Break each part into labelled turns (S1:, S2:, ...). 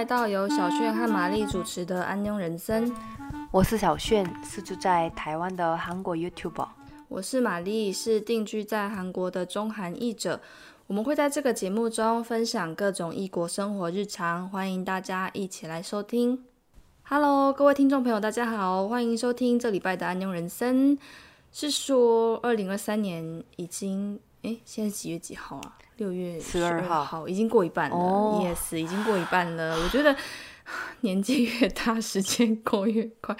S1: 来到由小炫和玛丽主持的《安妞人生》。
S2: 我是小炫，是住在台湾的韩国 YouTuber。
S1: 我是玛丽，是定居在韩国的中韩译者。我们会在这个节目中分享各种异国生活日常，欢迎大家一起来收听。Hello，各位听众朋友，大家好，欢迎收听这礼拜的《安妞人生》。是说，二零二三年已经，哎，现在几月几号啊？六月
S2: 十二
S1: 号，已经过一半了。Yes，已经过一半了。我觉得 年纪越大，时间过越快。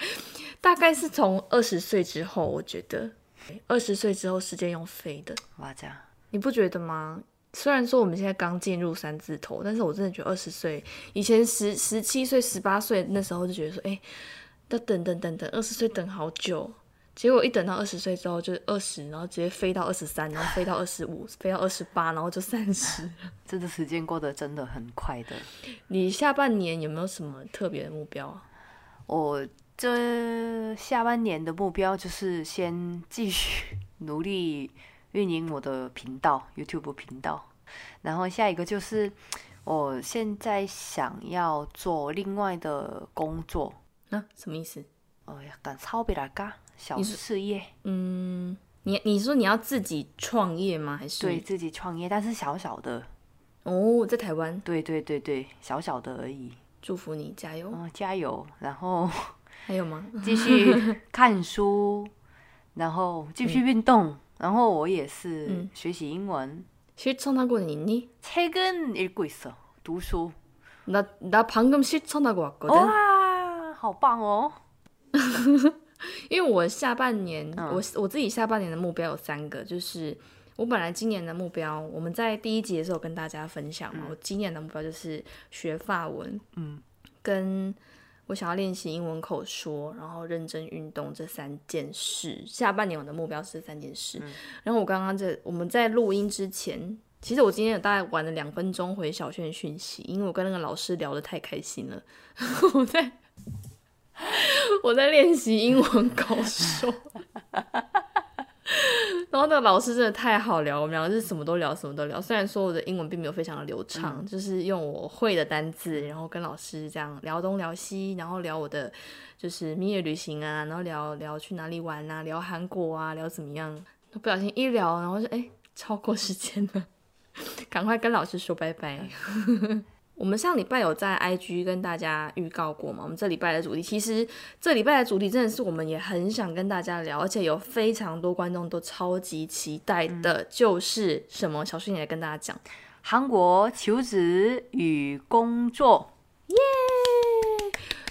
S1: 大概是从二十岁之后，我觉得二十岁之后时间用飞的。
S2: 哇，这样
S1: 你不觉得吗？虽然说我们现在刚进入三字头，但是我真的觉得二十岁以前十十七岁、十八岁那时候就觉得说，哎，要等等等等，二十岁等好久。结果一等到二十岁之后，就是二十，然后直接飞到二十三，然后飞到二十五，飞到二十八，然后就三十。
S2: 这个时间过得真的很快的。
S1: 你下半年有没有什么特别的目标啊？
S2: 我这下半年的目标就是先继续努力运营我的频道 YouTube 频道，然后下一个就是我现在想要做另外的工作。
S1: 啊？什么意思？
S2: 哦呀，干超别来干。小事业，
S1: 嗯，你你说你要自己创业吗？还是
S2: 对自己创业，但是小小的
S1: 哦，在台湾，
S2: 对对对对，小小的而已。
S1: 祝福你，加油，
S2: 加油！然后
S1: 还有吗？
S2: 继续看书，然后继续运动，然后我也是学习英文。실천하고는있니책은읽고있어读书。
S1: 나나방금실천하고왔거든
S2: 哇，好棒哦！
S1: 因为我下半年，我我自己下半年的目标有三个，就是我本来今年的目标，我们在第一集的时候跟大家分享嘛，我今年的目标就是学法文，嗯，跟我想要练习英文口说，然后认真运动这三件事。下半年我的目标是三件事。然后我刚刚在我们在录音之前，其实我今天有大概玩了两分钟回小轩讯息，因为我跟那个老师聊得太开心了，我在。我在练习英文口说，然后那个老师真的太好聊，我们两个是什么都聊，什么都聊。虽然说我的英文并没有非常的流畅，就是用我会的单字，然后跟老师这样聊东聊西，然后聊我的就是蜜月旅行啊，然后聊聊去哪里玩啊，聊韩国啊，聊怎么样。不小心一聊，然后就哎超过时间了，赶快跟老师说拜拜。我们上礼拜有在 IG 跟大家预告过嘛？我们这礼拜的主题，其实这礼拜的主题真的是我们也很想跟大家聊，而且有非常多观众都超级期待的，就是什么？小薰也来跟大家讲，
S2: 韩国求职与工作，
S1: 耶！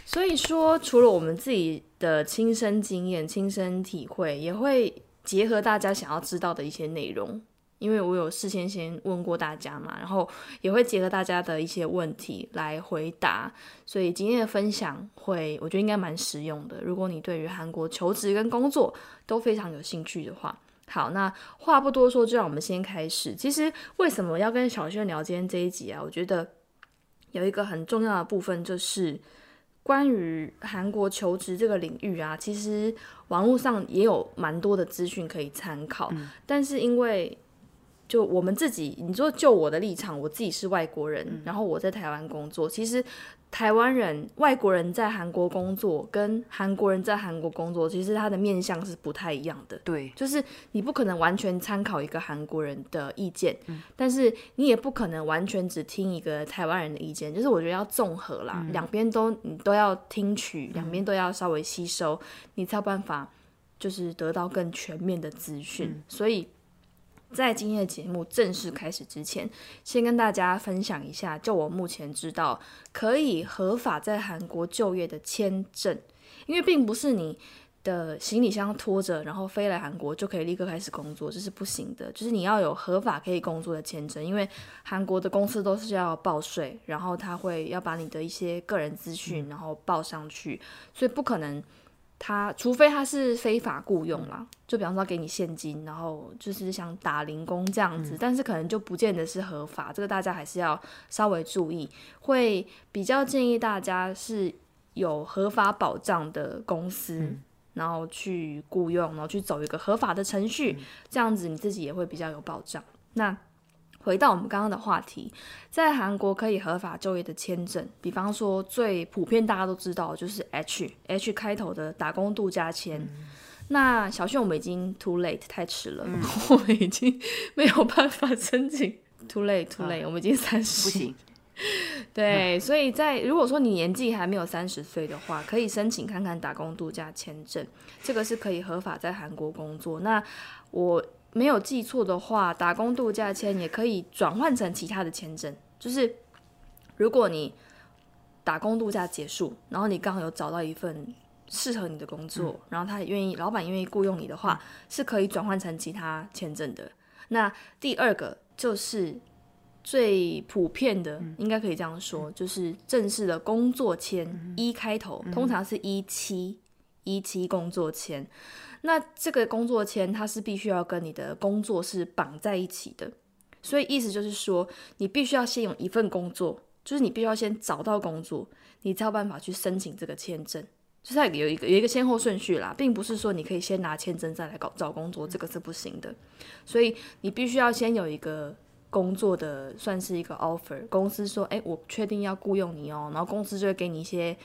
S1: 所以说，除了我们自己的亲身经验、亲身体会，也会结合大家想要知道的一些内容。因为我有事先先问过大家嘛，然后也会结合大家的一些问题来回答，所以今天的分享会，我觉得应该蛮实用的。如果你对于韩国求职跟工作都非常有兴趣的话，好，那话不多说，就让我们先开始。其实为什么要跟小轩聊今天这一集啊？我觉得有一个很重要的部分就是关于韩国求职这个领域啊，其实网络上也有蛮多的资讯可以参考，但是因为就我们自己，你说就我的立场，我自己是外国人，然后我在台湾工作。其实台湾人、外国人在韩国工作，跟韩国人在韩国工作，其实他的面相是不太一样的。
S2: 对，
S1: 就是你不可能完全参考一个韩国人的意见，但是你也不可能完全只听一个台湾人的意见。就是我觉得要综合啦，两边都你都要听取，两边都要稍微吸收，你才有办法就是得到更全面的资讯。所以。在今天的节目正式开始之前，先跟大家分享一下，就我目前知道可以合法在韩国就业的签证，因为并不是你的行李箱拖着，然后飞来韩国就可以立刻开始工作，这是不行的。就是你要有合法可以工作的签证，因为韩国的公司都是要报税，然后他会要把你的一些个人资讯然后报上去，所以不可能。他除非他是非法雇佣啦，就比方说给你现金，然后就是想打零工这样子，但是可能就不见得是合法，这个大家还是要稍微注意。会比较建议大家是有合法保障的公司，然后去雇佣，然后去走一个合法的程序，这样子你自己也会比较有保障。那回到我们刚刚的话题，在韩国可以合法就业的签证，比方说最普遍大家都知道就是 H H 开头的打工度假签。那小炫，我们已经 too late 太迟了，我们已经没有办法申请 too late too late，我们已经三十，
S2: 不行。
S1: 对，所以在如果说你年纪还没有三十岁的话，可以申请看看打工度假签证，这个是可以合法在韩国工作。那我没有记错的话，打工度假签也可以转换成其他的签证，就是如果你打工度假结束，然后你刚好有找到一份适合你的工作，然后他也愿意，老板愿意雇佣你的话，是可以转换成其他签证的。那第二个就是最普遍的，应该可以这样说，就是正式的工作签，一开头，通常是一期一期工作签。那这个工作签它是必须要跟你的工作是绑在一起的，所以意思就是说，你必须要先有一份工作，就是你必须要先找到工作，你才有办法去申请这个签证。就是有一个有一个先后顺序啦，并不是说你可以先拿签证再来搞找工作，这个是不行的。所以你必须要先有一个工作的，算是一个 offer，公司说，哎，我确定要雇佣你哦，然后公司就会给你一些。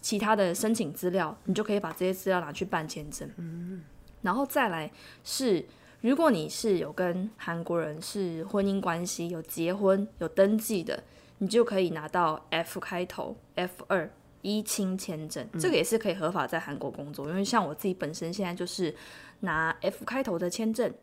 S1: 其他的申请资料，你就可以把这些资料拿去办签证。嗯，然后再来是，如果你是有跟韩国人是婚姻关系，有结婚有登记的，你就可以拿到 F 开头 F 二一清签证，这个也是可以合法在韩国工作。因为像我自己本身现在就是拿 F 开头的签证。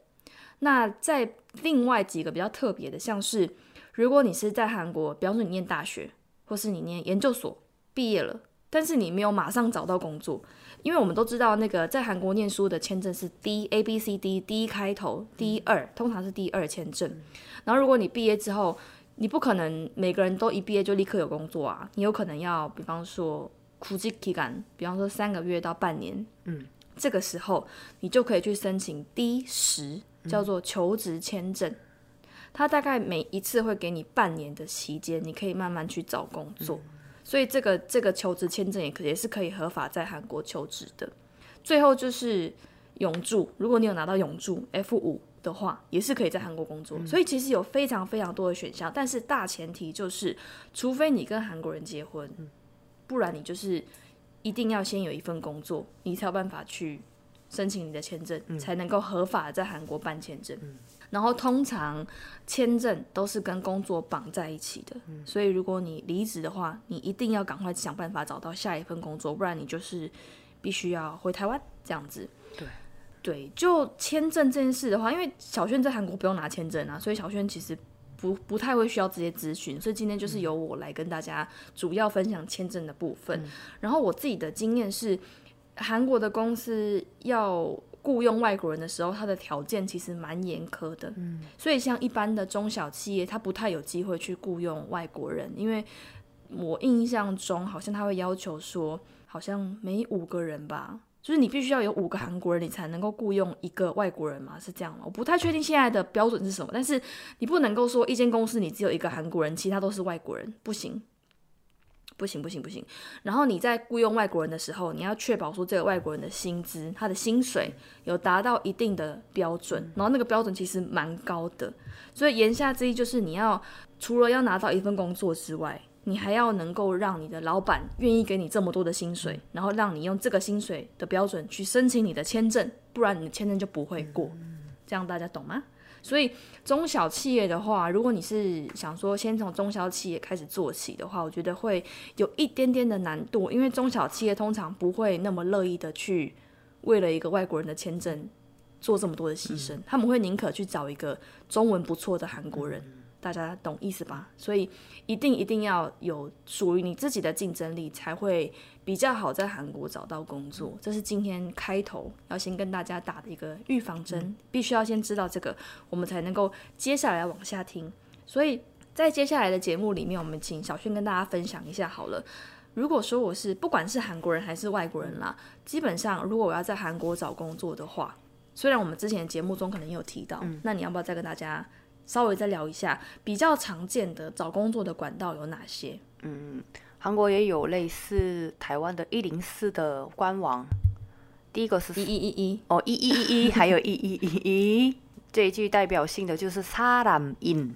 S1: 那在另外几个比较特别的，像是如果你是在韩国，比方说你念大学，或是你念研究所毕业了。但是你没有马上找到工作，因为我们都知道那个在韩国念书的签证是 D A B C D D 开头 D 二，通常是 D 二签证。然后如果你毕业之后，你不可能每个人都一毕业就立刻有工作啊，你有可能要比方说苦积期感，比方说三个月到半年，嗯，这个时候你就可以去申请 D 十，叫做求职签证。它大概每一次会给你半年的期间，你可以慢慢去找工作。所以这个这个求职签证也可也是可以合法在韩国求职的。最后就是永住，如果你有拿到永住 F 五的话，也是可以在韩国工作。所以其实有非常非常多的选项，但是大前提就是，除非你跟韩国人结婚，不然你就是一定要先有一份工作，你才有办法去申请你的签证，才能够合法在韩国办签证。然后通常签证都是跟工作绑在一起的，所以如果你离职的话，你一定要赶快想办法找到下一份工作，不然你就是必须要回台湾这样子。
S2: 对，
S1: 对，就签证这件事的话，因为小轩在韩国不用拿签证啊，所以小轩其实不不太会需要这些咨询，所以今天就是由我来跟大家主要分享签证的部分。然后我自己的经验是，韩国的公司要。雇佣外国人的时候，他的条件其实蛮严苛的，嗯，所以像一般的中小企业，他不太有机会去雇佣外国人，因为我印象中好像他会要求说，好像每五个人吧，就是你必须要有五个韩国人，你才能够雇佣一个外国人嘛，是这样吗？我不太确定现在的标准是什么，但是你不能够说一间公司你只有一个韩国人，其他都是外国人，不行。不行不行不行！然后你在雇佣外国人的时候，你要确保说这个外国人的薪资，他的薪水有达到一定的标准，然后那个标准其实蛮高的。所以言下之意就是，你要除了要拿到一份工作之外，你还要能够让你的老板愿意给你这么多的薪水，然后让你用这个薪水的标准去申请你的签证，不然你的签证就不会过。这样大家懂吗？所以中小企业的话，如果你是想说先从中小企业开始做起的话，我觉得会有一点点的难度，因为中小企业通常不会那么乐意的去为了一个外国人的签证做这么多的牺牲，他们会宁可去找一个中文不错的韩国人。大家懂意思吧？所以一定一定要有属于你自己的竞争力，才会比较好在韩国找到工作。这是今天开头要先跟大家打的一个预防针，必须要先知道这个，我们才能够接下来往下听。所以在接下来的节目里面，我们请小轩跟大家分享一下好了。如果说我是不管是韩国人还是外国人啦，基本上如果我要在韩国找工作的话，虽然我们之前的节目中可能也有提到，那你要不要再跟大家？稍微再聊一下比较常见的找工作的管道有哪些？
S2: 嗯，韩国也有类似台湾的一零四的官网，第一个是
S1: 一一一一
S2: 哦一一一一，还有一一一一，最具代表性的就是사람 인，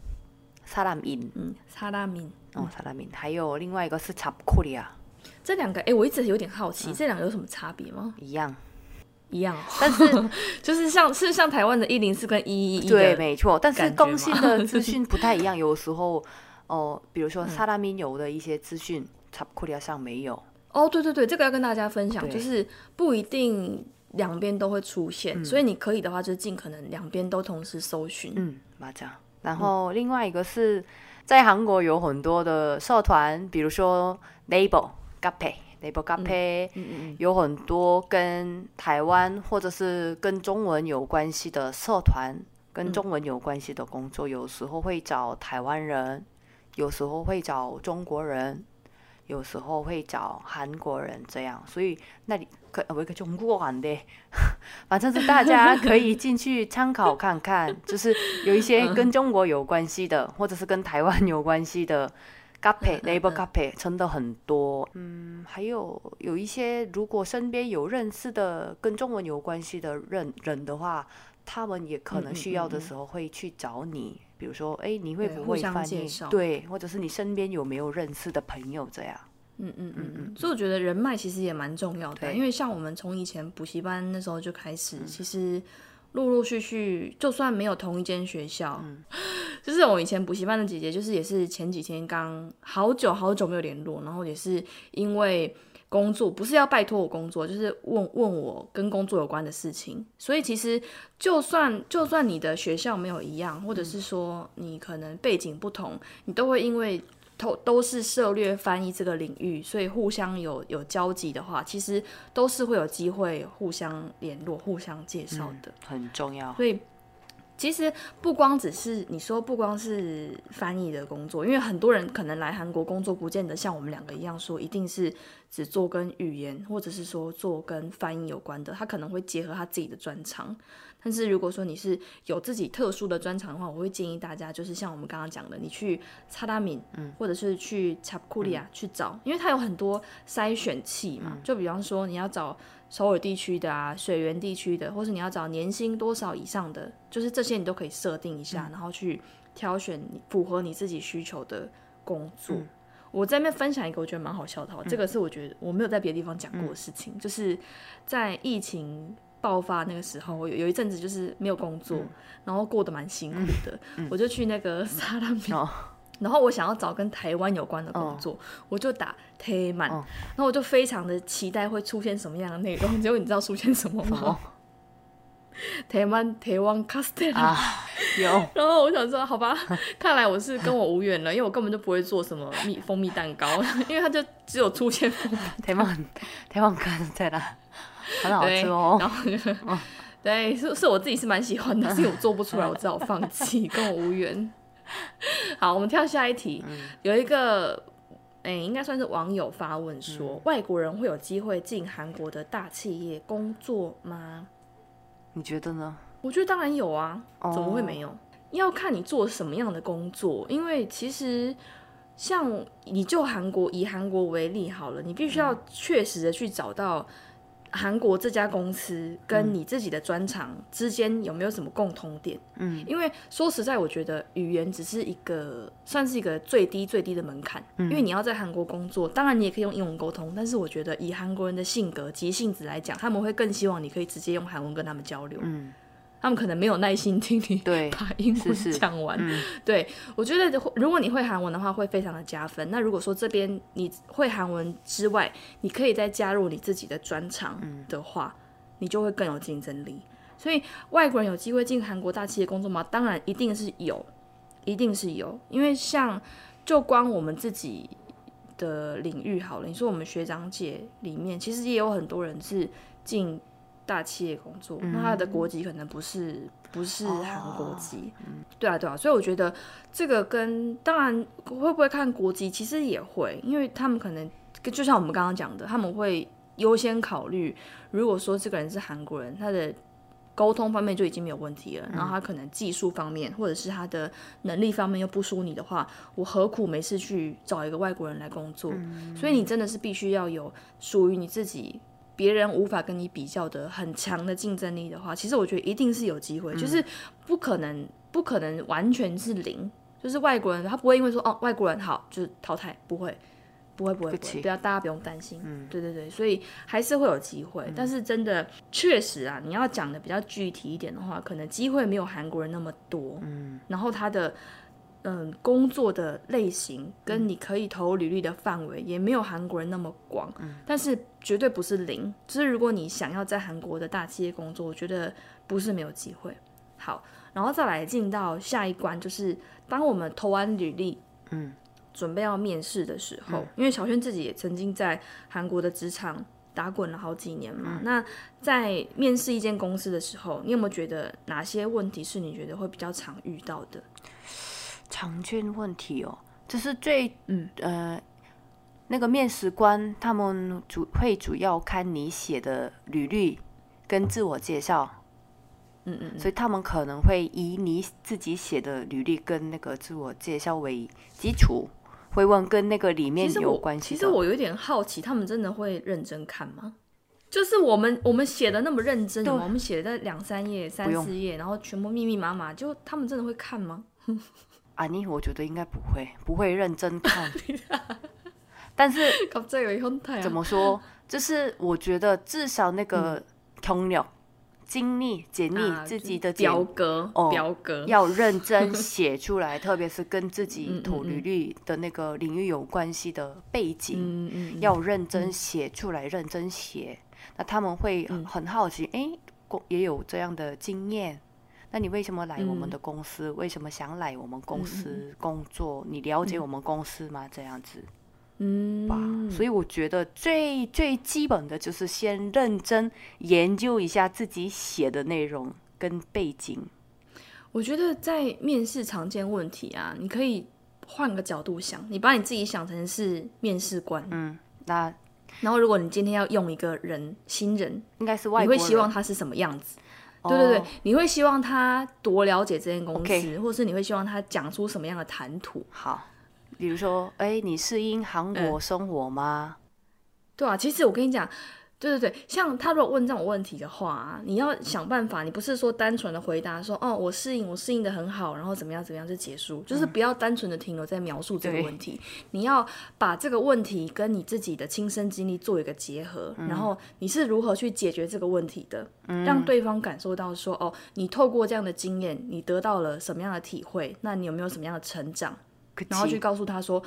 S2: 사람인，
S1: 嗯，사람인。
S2: 哦，사람인。还有另外一个是잡코리아。
S1: 这两个，哎，我一直有点好奇，这两个有什么差别吗？
S2: 一样，
S1: 一样，但是就是像是像台湾的一零四跟一一一，
S2: 对，没错，但是更新的资讯不太一样，有时候哦，比如说사람인有的一些资讯， 查库里亚上没有
S1: 哦，对对对，这个要跟大家分享，就是不一定两边都会出现，所以你可以的话，就是尽可能两边都同时搜寻。
S2: 嗯，麻将。然后另外一个是在韩国有很多的社团，比如说 Label、Gap、Label、g a p e 嗯嗯，有很多跟台湾或者是跟中文有关系的社团，跟中文有关系的工作，有时候会找台湾人，有时候会找中国人。有时候会找韩国人这样，所以那里可我一个中国人的，反正是大家 可以进去参考看看，就是有一些跟中国有关系的，或者是跟台湾有关系的 g a p e label g a p e 真的很多。嗯，还有有一些如果身边有认识的跟中文有关系的人人的话，他们也可能需要的时候会去找你。比如说，哎，你会不会翻译？对，或者是你身边有没有认识的朋友这样？
S1: 嗯嗯嗯嗯。所以我觉得人脉其实也蛮重要的，因为像我们从以前补习班那时候就开始，其实陆陆续续，就算没有同一间学校，就是我以前补习班的姐姐，就是也是前几天刚好久好久没有联络，然后也是因为。工作不是要拜托我工作，就是问问我跟工作有关的事情。所以其实就算就算你的学校没有一样，或者是说你可能背景不同，你都会因为都都是涉略翻译这个领域，所以互相有有交集的话，其实都是会有机会互相联络、互相介绍的，
S2: 很重要。
S1: 所以。其实不光只是你说，不光是翻译的工作，因为很多人可能来韩国工作，不见得像我们两个一样说，一定是只做跟语言，或者是说做跟翻译有关的，他可能会结合他自己的专长。但是如果说你是有自己特殊的专长的话，我会建议大家就是像我们刚刚讲的，你去查达敏，嗯，或者是去查库利亚去找，因为它有很多筛选器嘛。就比方说你要找首尔地区的啊，水源地区的，或是你要找年薪多少以上的，就是这些你都可以设定一下，然后去挑选符合你自己需求的工作。我在那边分享一个我觉得蛮好笑的，这个是我觉得我没有在别的地方讲过的事情，就是在疫情。爆发那个时候，我有有一阵子就是没有工作，然后过得蛮辛苦的。我就去那个沙拉米，然后我想要找跟台湾有关的工作，我就打台曼，然后我就非常的期待会出现什么样的内容。结果你知道出现什么吗？台湾台湾卡斯特拉
S2: 有。
S1: 然后我想说，好吧，看来我是跟我无缘了，因为我根本就不会做什么蜜蜂蜜蛋糕，因为它就只有出现
S2: 台湾台湾卡斯特拉。很好吃哦，
S1: 然后对，是是我自己是蛮喜欢的，是我做不出来，我只好放弃，跟我无缘。好，我们跳下一题，有一个哎，应该算是网友发问说，外国人会有机会进韩国的大企业工作吗？
S2: 你觉得呢？
S1: 我觉得当然有啊，怎么会没有？要看你做什么样的工作，因为其实像你就韩国以韩国为例好了，你必须要确实的去找到。韩国这家公司跟你自己的专长之间有没有什么共同点？嗯，因为说实在，我觉得语言只是一个算是一个最低最低的门槛。嗯，因为你要在韩国工作，当然你也可以用英文沟通，但是我觉得以韩国人的性格急性子来讲，他们会更希望你可以直接用韩文跟他们交流。嗯。他们可能没有耐心听你 把英文讲完。对，我觉得如果你会韩文的话，会非常的加分。那如果说这边你会韩文之外，你可以再加入你自己的专长的话，你就会更有竞争力。所以外国人有机会进韩国大企业工作吗？当然一定是有，一定是有。因为像就光我们自己的领域好了，你说我们学长姐里面，其实也有很多人是进。大企业工作，那他的国籍可能不是不是韩国籍，对啊对啊，所以我觉得这个跟当然会不会看国籍，其实也会，因为他们可能就像我们刚刚讲的，他们会优先考虑，如果说这个人是韩国人，他的沟通方面就已经没有问题了，然后他可能技术方面或者是他的能力方面又不输你的话，我何苦没事去找一个外国人来工作？所以你真的是必须要有属于你自己。别人无法跟你比较的很强的竞争力的话，其实我觉得一定是有机会，就是不可能不可能完全是零，就是外国人他不会因为说哦外国人好就是淘汰，不会，不会，不会，不会，
S2: 不
S1: 要大家不用担心。嗯，对对对，所以还是会有机会，但是真的确实啊，你要讲的比较具体一点的话，可能机会没有韩国人那么多。嗯，然后他的。嗯，工作的类型跟你可以投履历的范围也没有韩国人那么广，嗯但是绝对不是零。就是如果你想要在韩国的大企业工作，我觉得不是没有机会。好，然后再来进到下一关，就是当我们投完履历，
S2: 嗯，
S1: 准备要面试的时候，因为小轩自己也曾经在韩国的职场打滚了好几年嘛。那在面试一间公司的时候，你有没有觉得哪些问题是你觉得会比较常遇到的？
S2: 常见问题哦，这是最嗯。呃，那个面试官他们主会主要看你写的履历跟自我介绍，
S1: 嗯嗯，
S2: 所以他们可能会以你自己写的履历跟那个自我介绍为基础，会问跟那个里面有关系
S1: 其实我有点好奇，他们真的会认真看吗？就是我们我们写的那么认真，我们写的两三页、三四页，然后全部密密麻麻，就他们真的会看吗？
S2: 啊，你我觉得应该不会，不会认真看。但是怎么说？就是我觉得至少那个通了、经历、简历自己的
S1: 表格
S2: 哦，
S1: 表格
S2: 要认真写出来，特别是跟自己投履历的那个领域有关系的背景，要认真写出来，认真写。那他们会很好奇，哎，也有这样的经验。那你为什么来我们的公司？为什么想来我们公司工作？你了解我们公司吗？这样子，
S1: 嗯，
S2: 吧。所以我觉得最最基本的就是先认真研究一下自己写的内容跟背景。
S1: 我觉得在面试常见问题啊，你可以换个角度想，你把你自己想成是面试官，
S2: 嗯，那
S1: 然后如果你今天要用一个人新人，
S2: 应该是外
S1: 国人，你会希望他是什么样子？对对对，你会希望他多了解这间公司，或者是你会希望他讲出什么样的谈吐？
S2: 好，比如说，哎，你适应韩国生活吗？
S1: 对啊，其实我跟你讲。对对对，像他如果问这种问题的话，你要想办法，你不是说单纯的回答说哦，我适应，我适应的很好，然后怎么样怎么样就结束，就是不要单纯的停留在描述这个问题，你要把这个问题跟你自己的亲身经历做一个结合，然后你是如何去解决这个问题的，让对方感受到说哦，你透过这样的经验，你得到了什么样的体会，那你有没有什么样的成长，然后去告诉他说。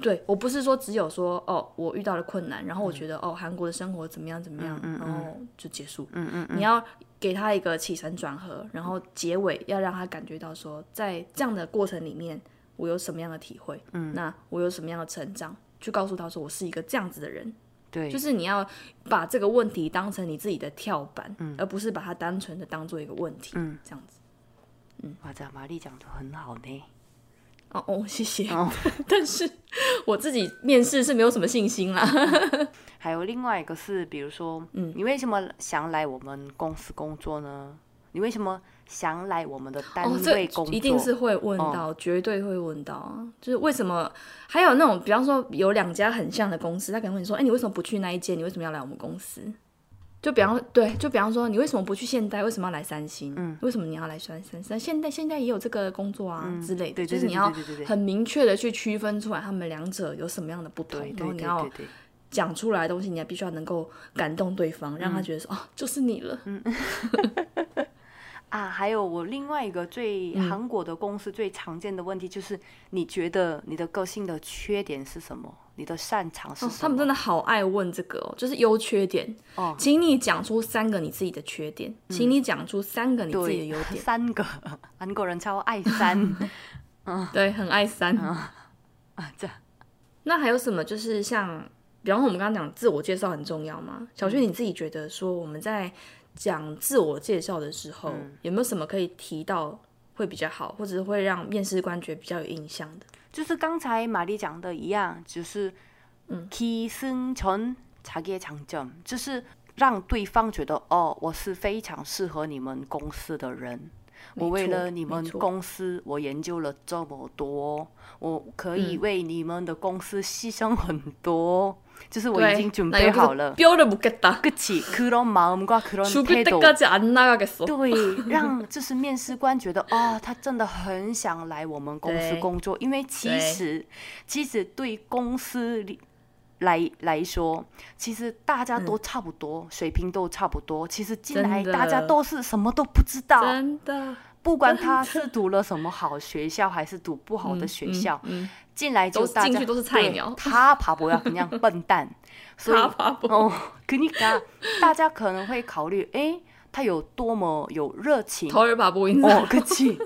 S1: 对我不是说只有说哦，我遇到了困难，然后我觉得哦，韩国的生活怎么样怎么样，然后就结束。
S2: 嗯嗯，
S1: 你要给他一个起承转合，然后结尾要让他感觉到说，在这样的过程里面，我有什么样的体会，嗯，那我有什么样的成长，去告诉他说我是一个这样子的人。
S2: 对，
S1: 就是你要把这个问题当成你自己的跳板，而不是把它单纯的当做一个问题。嗯，这样子。
S2: 嗯，哇，这玛丽讲的很好呢。
S1: 哦哦，谢谢。但是我自己面试是没有什么信心啦。
S2: 还有另外一个是，比如说，嗯，你为什么想来我们公司工作呢？你为什么想来我们的单位工作？
S1: 一定是会问到，绝对会问到啊！就是为什么？还有那种，比方说有两家很像的公司，他可能问你说：“哎，你为什么不去那一间？你为什么要来我们公司？”就比方对，就比方说，你为什么不去现代？为什么要来三星？嗯，为什么你要来三三？三现代现在也有这个工作啊之类的，就是你要很明确的去区分出来，他们两者有什么样的不同，然后你要讲出来的东西，你还必须要能够感动对方，让他觉得说哦，就是你了。嗯。
S2: 啊，还有我另外一个最韩国的公司最常见的问题就是，你觉得你的个性的缺点是什么？你的擅长是什么？
S1: 他们真的好爱问这个哦，就是优缺点哦，请你讲出三个你自己的缺点，请你讲出三个你自己的优点。
S2: 三个，韩国人超爱 三，
S1: 嗯，对，很爱三
S2: 啊，这。
S1: 那还有什么？就是像，比方说我们刚刚讲自我介绍很重要吗？小薛，你自己觉得说我们在。讲自我介绍的时候，有没有什么可以提到会比较好，或者会让面试官觉得比较有印象的？
S2: 就是刚才玛丽讲的一样，就是提升成茶叶长征，就是让对方觉得哦，我是非常适合你们公司的人。我为了你们公司，我研究了这么多，我可以为你们的公司牺牲很多。就是我已经准备好了。
S1: 뼈를묻겠다
S2: 그치그런마음과그런
S1: 죽을
S2: 태도
S1: 때까지안 나가겠어
S2: 对，让就是面试官觉得哦，他真的很想来我们公司
S1: 对
S2: 工作，因为其
S1: 对
S2: 实其实对公司里来来说，其实大家都差不多，水平都差不多。其实进来
S1: 真的
S2: 大家都是什么都不知道，
S1: 真的
S2: 不管他是读了什么好学校，还是读不好的学校，
S1: 嗯，
S2: 进来就大家
S1: 都进去都是菜
S2: 对
S1: 鸟
S2: 他爬不要그냥笨蛋，所以
S1: 다 바보
S2: 哦，그니까大家可能会考虑，诶，他有多么有热情，
S1: 덜바보인
S2: 哦，
S1: 사람
S2: 可치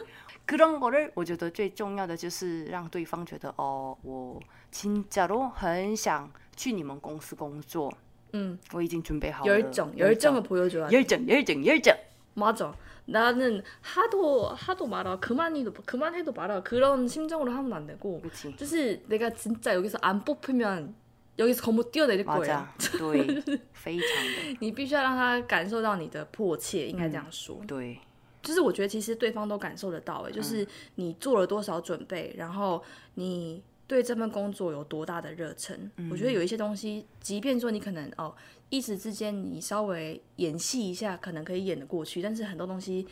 S2: 그런거를我觉得最重要的就是让对方觉得哦，我진짜로很想去你们公司工作，
S1: 음
S2: 我已经准备好了。
S1: 열정열정을보여줘야 돼
S2: 열정열정열정
S1: 맞아. 나는 하도 하도 말아 그만해도 그만해도 말아 그런 심정으로 하면 안 되고
S2: 그치
S1: 就是내가 진짜 여기서 안 뽑히면 여기서 거못 뛰어내릴 거야.
S2: 맞아. 对，非常的
S1: 你必须要让他感受到你的迫切，应该这样说。
S2: 对，
S1: 就是我觉得其实对方都感受得到，哎，就是你做了多少准备，然后你 对这份工作有多大的热忱。我觉得有一些东西，即便说你可能哦一时之间你稍微演戏一下，可能可以演得过去，但是很多东西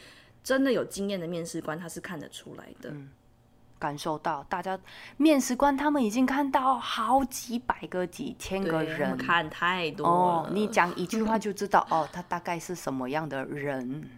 S1: 真的有经验的面试官他是看得出来的。
S2: 感受到大家面试官他们已经看到好几百个、几千个人。
S1: 看太多了。
S2: 哦，你讲一句话 就知道哦，他大概是什么样的人。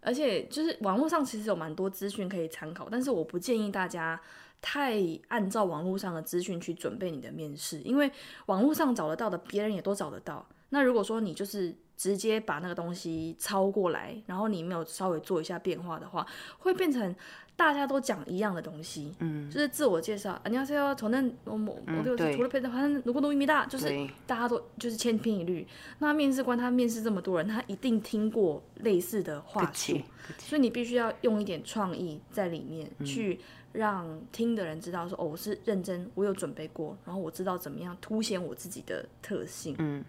S1: 而且就是网络上其实有蛮多资讯可以参考，但是我不建议大家太按照网络上的资讯去准备你的面试，因为网络上找得到的，别人也都找得到。那如果说你就是直接把那个东西抄过来，然后你没有稍微做一下变化的话，会变成大家都讲一样的东西。
S2: 嗯，
S1: 就是自我介绍，你要是要从那某某某
S2: 个
S1: 除了配的，反正如果都一米大，就是大家都就是千篇一律。那面试官他面试这么多人，他一定听过类似的话术，所以你必须要用一点创意在里面去。让听的人知道说哦我是认真我有准备过然后我知道怎么样凸显我自己的特性。
S2: 嗯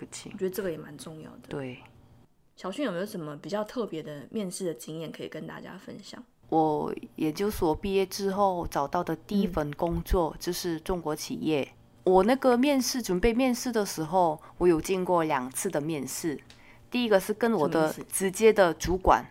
S1: 我觉得这个也蛮重要的。
S2: 对。
S1: 小迅有没有什么比较特别的面试的经验可以跟大家分享？
S2: 我研究所毕业之后找到的第一份工作就是中国企业。我那个面试准备面试的时候我有见过两次的面试。第一个是跟我的直接的主管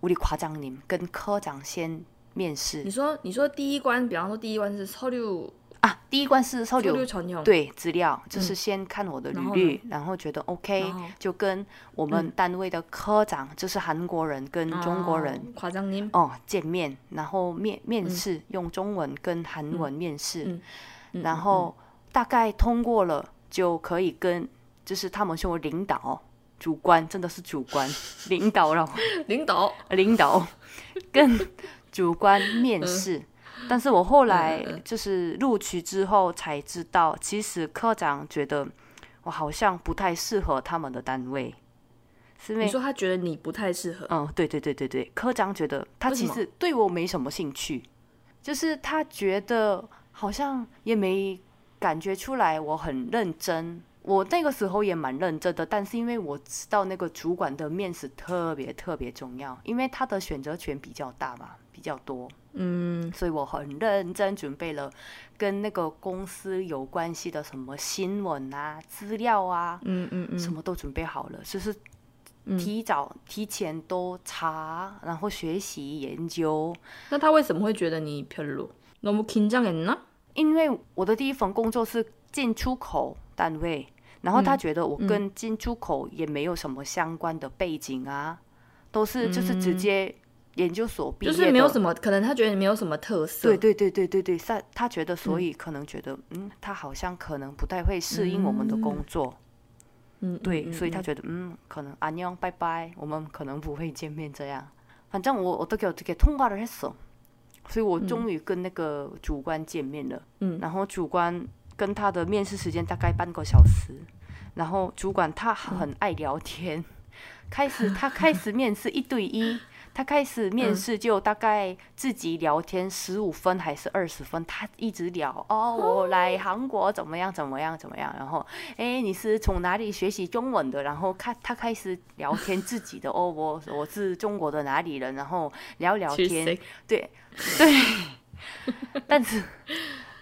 S2: 无理夸张你们跟科长先面试，
S1: 你说你说第一关，比方说第一关是超六
S2: 啊，第一关是
S1: 超六，
S2: 对，资料就是先看我的履历，然后觉得 OK，就跟我们单位的科长，就是韩国人跟中国人，
S1: 夸张，
S2: 哦，见面，然后面面试用中文跟韩文面试，然后大概通过了就可以跟，就是他们说领导主观真的是主观领导了，
S1: 领导。
S2: 领导跟。主观面试。但是我后来就是录取之后才知道，其实科长觉得我好像不太适合他们的单位，是因为
S1: 你说他觉得你不太适合，
S2: 嗯，对对对对对，科长觉得他其实对我没什么兴趣，就是他觉得好像也没感觉出来我很认真。我那个时候也蛮认真的，但是因为我知道那个主管的面试特别特别重要，因为他的选择权比较大嘛，比较多，
S1: 嗯，
S2: 所以我很认真准备了跟那个公司有关系的什么新闻啊、资料啊，
S1: 嗯嗯嗯，
S2: 什么都准备好了，就是
S1: 嗯
S2: 提早、提前都查，然后学习研究。
S1: 那他为什么会觉得你별로？너무긴장했나？
S2: 因为我的第一份工作是进出口单位，然后他觉得我跟进出口也没有什么相关的背景啊，都是就是直接 研究所毕业的，
S1: 就是没有什么，可能他觉得你没有什么特色。
S2: 对对对对对对，他他觉得，所以可能觉得，嗯，他好像可能不太会适应我们的工作，
S1: 嗯，
S2: 对，
S1: 嗯
S2: 所以他
S1: 嗯
S2: 觉得，嗯，可能安녕拜拜，我们可能不会见面这样。反正我어떻게어떻게통과를했어，所以我终于跟那个主管见面了。
S1: 嗯
S2: 然后主管跟他的面试时间大概半个小时，然后主管他很爱聊天，开始他开始面试一对一。 他开始面试就大概自己聊天十五分还是二十分，他一直聊哦，我来韩国怎么样怎么样怎么样，然后哎你是从哪里学习中文的？然后看他开始聊天自己的哦，我我是中国的哪里人，然后聊聊天，对对，但是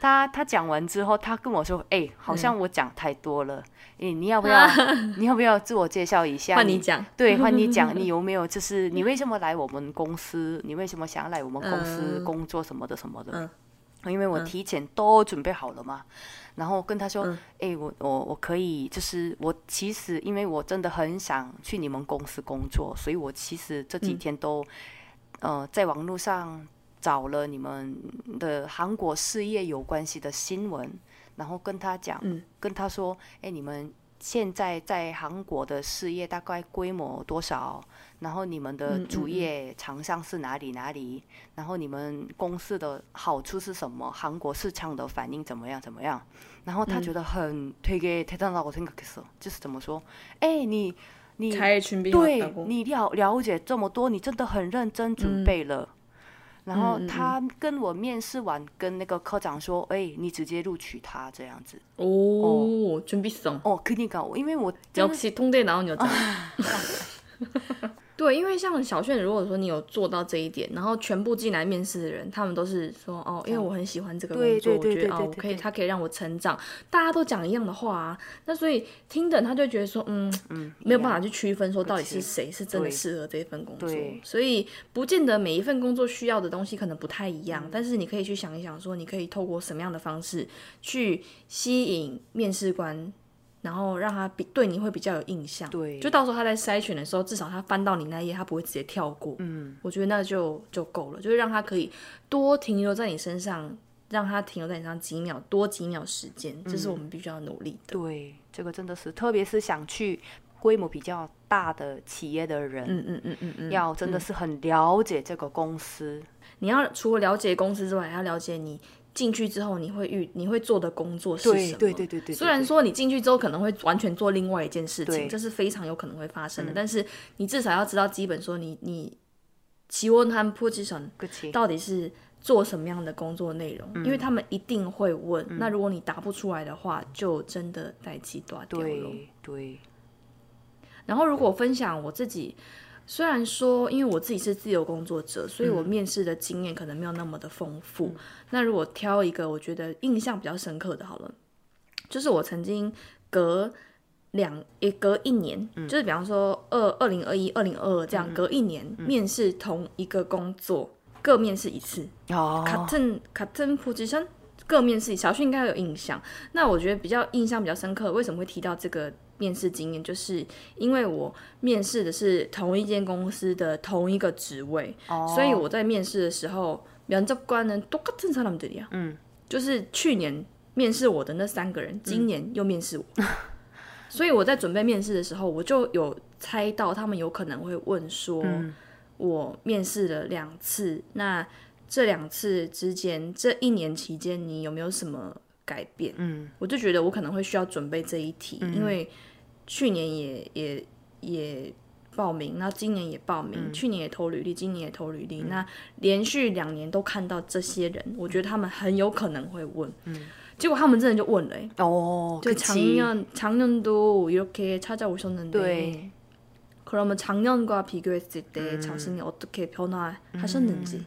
S2: 他他讲完之后，他跟我说：“哎、好像我讲太多了，哎、你要不要 你要不要自我介绍一下？
S1: 换你讲，
S2: 对，换你讲，你有没有就是你为什么来我们公司？你为什么想要来我们公司
S1: 嗯
S2: 工作什么的什么的？
S1: 嗯
S2: 因为我提前都准备好了嘛，然后跟他说，
S1: 嗯
S2: 哎、我我我可以，就是我其实因为我真的很想去你们公司工作，所以我其实这几
S1: 嗯
S2: 天都、呃在网络上找了你们的韩国事业有关系的新闻，然后跟他讲，
S1: 嗯
S2: 跟他说，哎、你们现在在韩国的事业大概规模多少？然后你们的
S1: 嗯嗯
S2: 主
S1: 嗯
S2: 业厂商是哪里哪里？然后你们公司的好处是什么？韩国市场的反应怎么样怎么样？然后他
S1: 嗯
S2: 觉得很되게대단하고생각했어，就是怎么说？哎，你你
S1: 잘 준비해왔다고
S2: 对你了了解这么多，你真的很认真准
S1: 嗯
S2: 备了。 然后
S1: 嗯嗯嗯
S2: 他跟我面试完，跟那个科长说：“哎，你直接录取他这样子。
S1: 오, 준비성.
S2: 哦，그니까因为我真的
S1: 역시 통대에 나온 여자. 对，因为像小炫，如果说你有做到这一点，然后全部进来面试的人，他们都是说哦，因为我很喜欢这个工作，我觉得哦，我可以，他可以让我成长，大家都讲一样的话啊，那所以听的他就觉得说，嗯，
S2: 嗯
S1: 没有办法去区分说到底是谁是真的适合这一份工作，所以不见得每一份工作需要的东西可能不太一样，
S2: 嗯
S1: 但是你可以去想一想，说你可以透过什么样的方式去吸引面试官。然后让他比对你会比较有印象，
S2: 对
S1: 就到时候他在筛选的时候，至少他翻到你那一页，他不会直接跳过。
S2: 嗯，
S1: 我觉得那就就够了，就是让他可以多停留在你身上，让他停留在你身上几秒，多几秒时间，这是我们必须要努力的。
S2: 对，这个真的是，特别是想去规模比较大的企业的人，
S1: 嗯嗯嗯嗯嗯，
S2: 要真的是很了解这个公司。
S1: 你要除了了解公司之外，还要了解你进去之后你会遇你会做的工作是什么。
S2: 对对对对，
S1: 虽然说你进去之后可能会完全做另外一件事情，这是非常有可能会发生的，但是你至少要知道基本说你你期问他
S2: 们 position
S1: 到底是做什么样的工作内容，
S2: 嗯
S1: 因为他们一定会问。那如果你答不出来的话，就真的待机断掉了。
S2: 对对，
S1: 然后如果分享我自己，虽然说因为我自己是自由工作者所以我面试的经验可能没有那么的丰富那如果挑一个我觉得印象比较深刻的好了就是我曾经隔两也隔一年就是比方说二二零二一二零二二这样隔一年面试同一个工作各面试一次
S2: 哦。
S1: 卡特卡特普吉生各面试小旭应该有印象。那我觉得比较印象比较深刻为什么会提到这个面试经验？就是因为我面试的是同一间公司的同一个职位，
S2: 哦
S1: 所以我在面试的时候，면접관은똑같은사람들이야。
S2: 嗯，
S1: 就是去年面试我的那三个人，今年又面试我。所以我在准备面试的时候，我就有猜到他们有可能会问说，我面试了两次，那这两次之间这一年期间，你有没有什么 改变？
S2: 嗯，
S1: 我就觉得我可能会需要准备这一题，因为去年也也也报名，那今年也报名，去年也投履历，今年也投履历，那连续两年都看到这些人，我觉得他们很有可能会问，结果他们真的就问了、欸，
S2: 어,
S1: 就
S2: 그치.
S1: 작년작년도 이렇게 찾아오셨는데
S2: 네.
S1: 그러면 작년과 비교했을 때 자신이 어떻게 변화하셨는지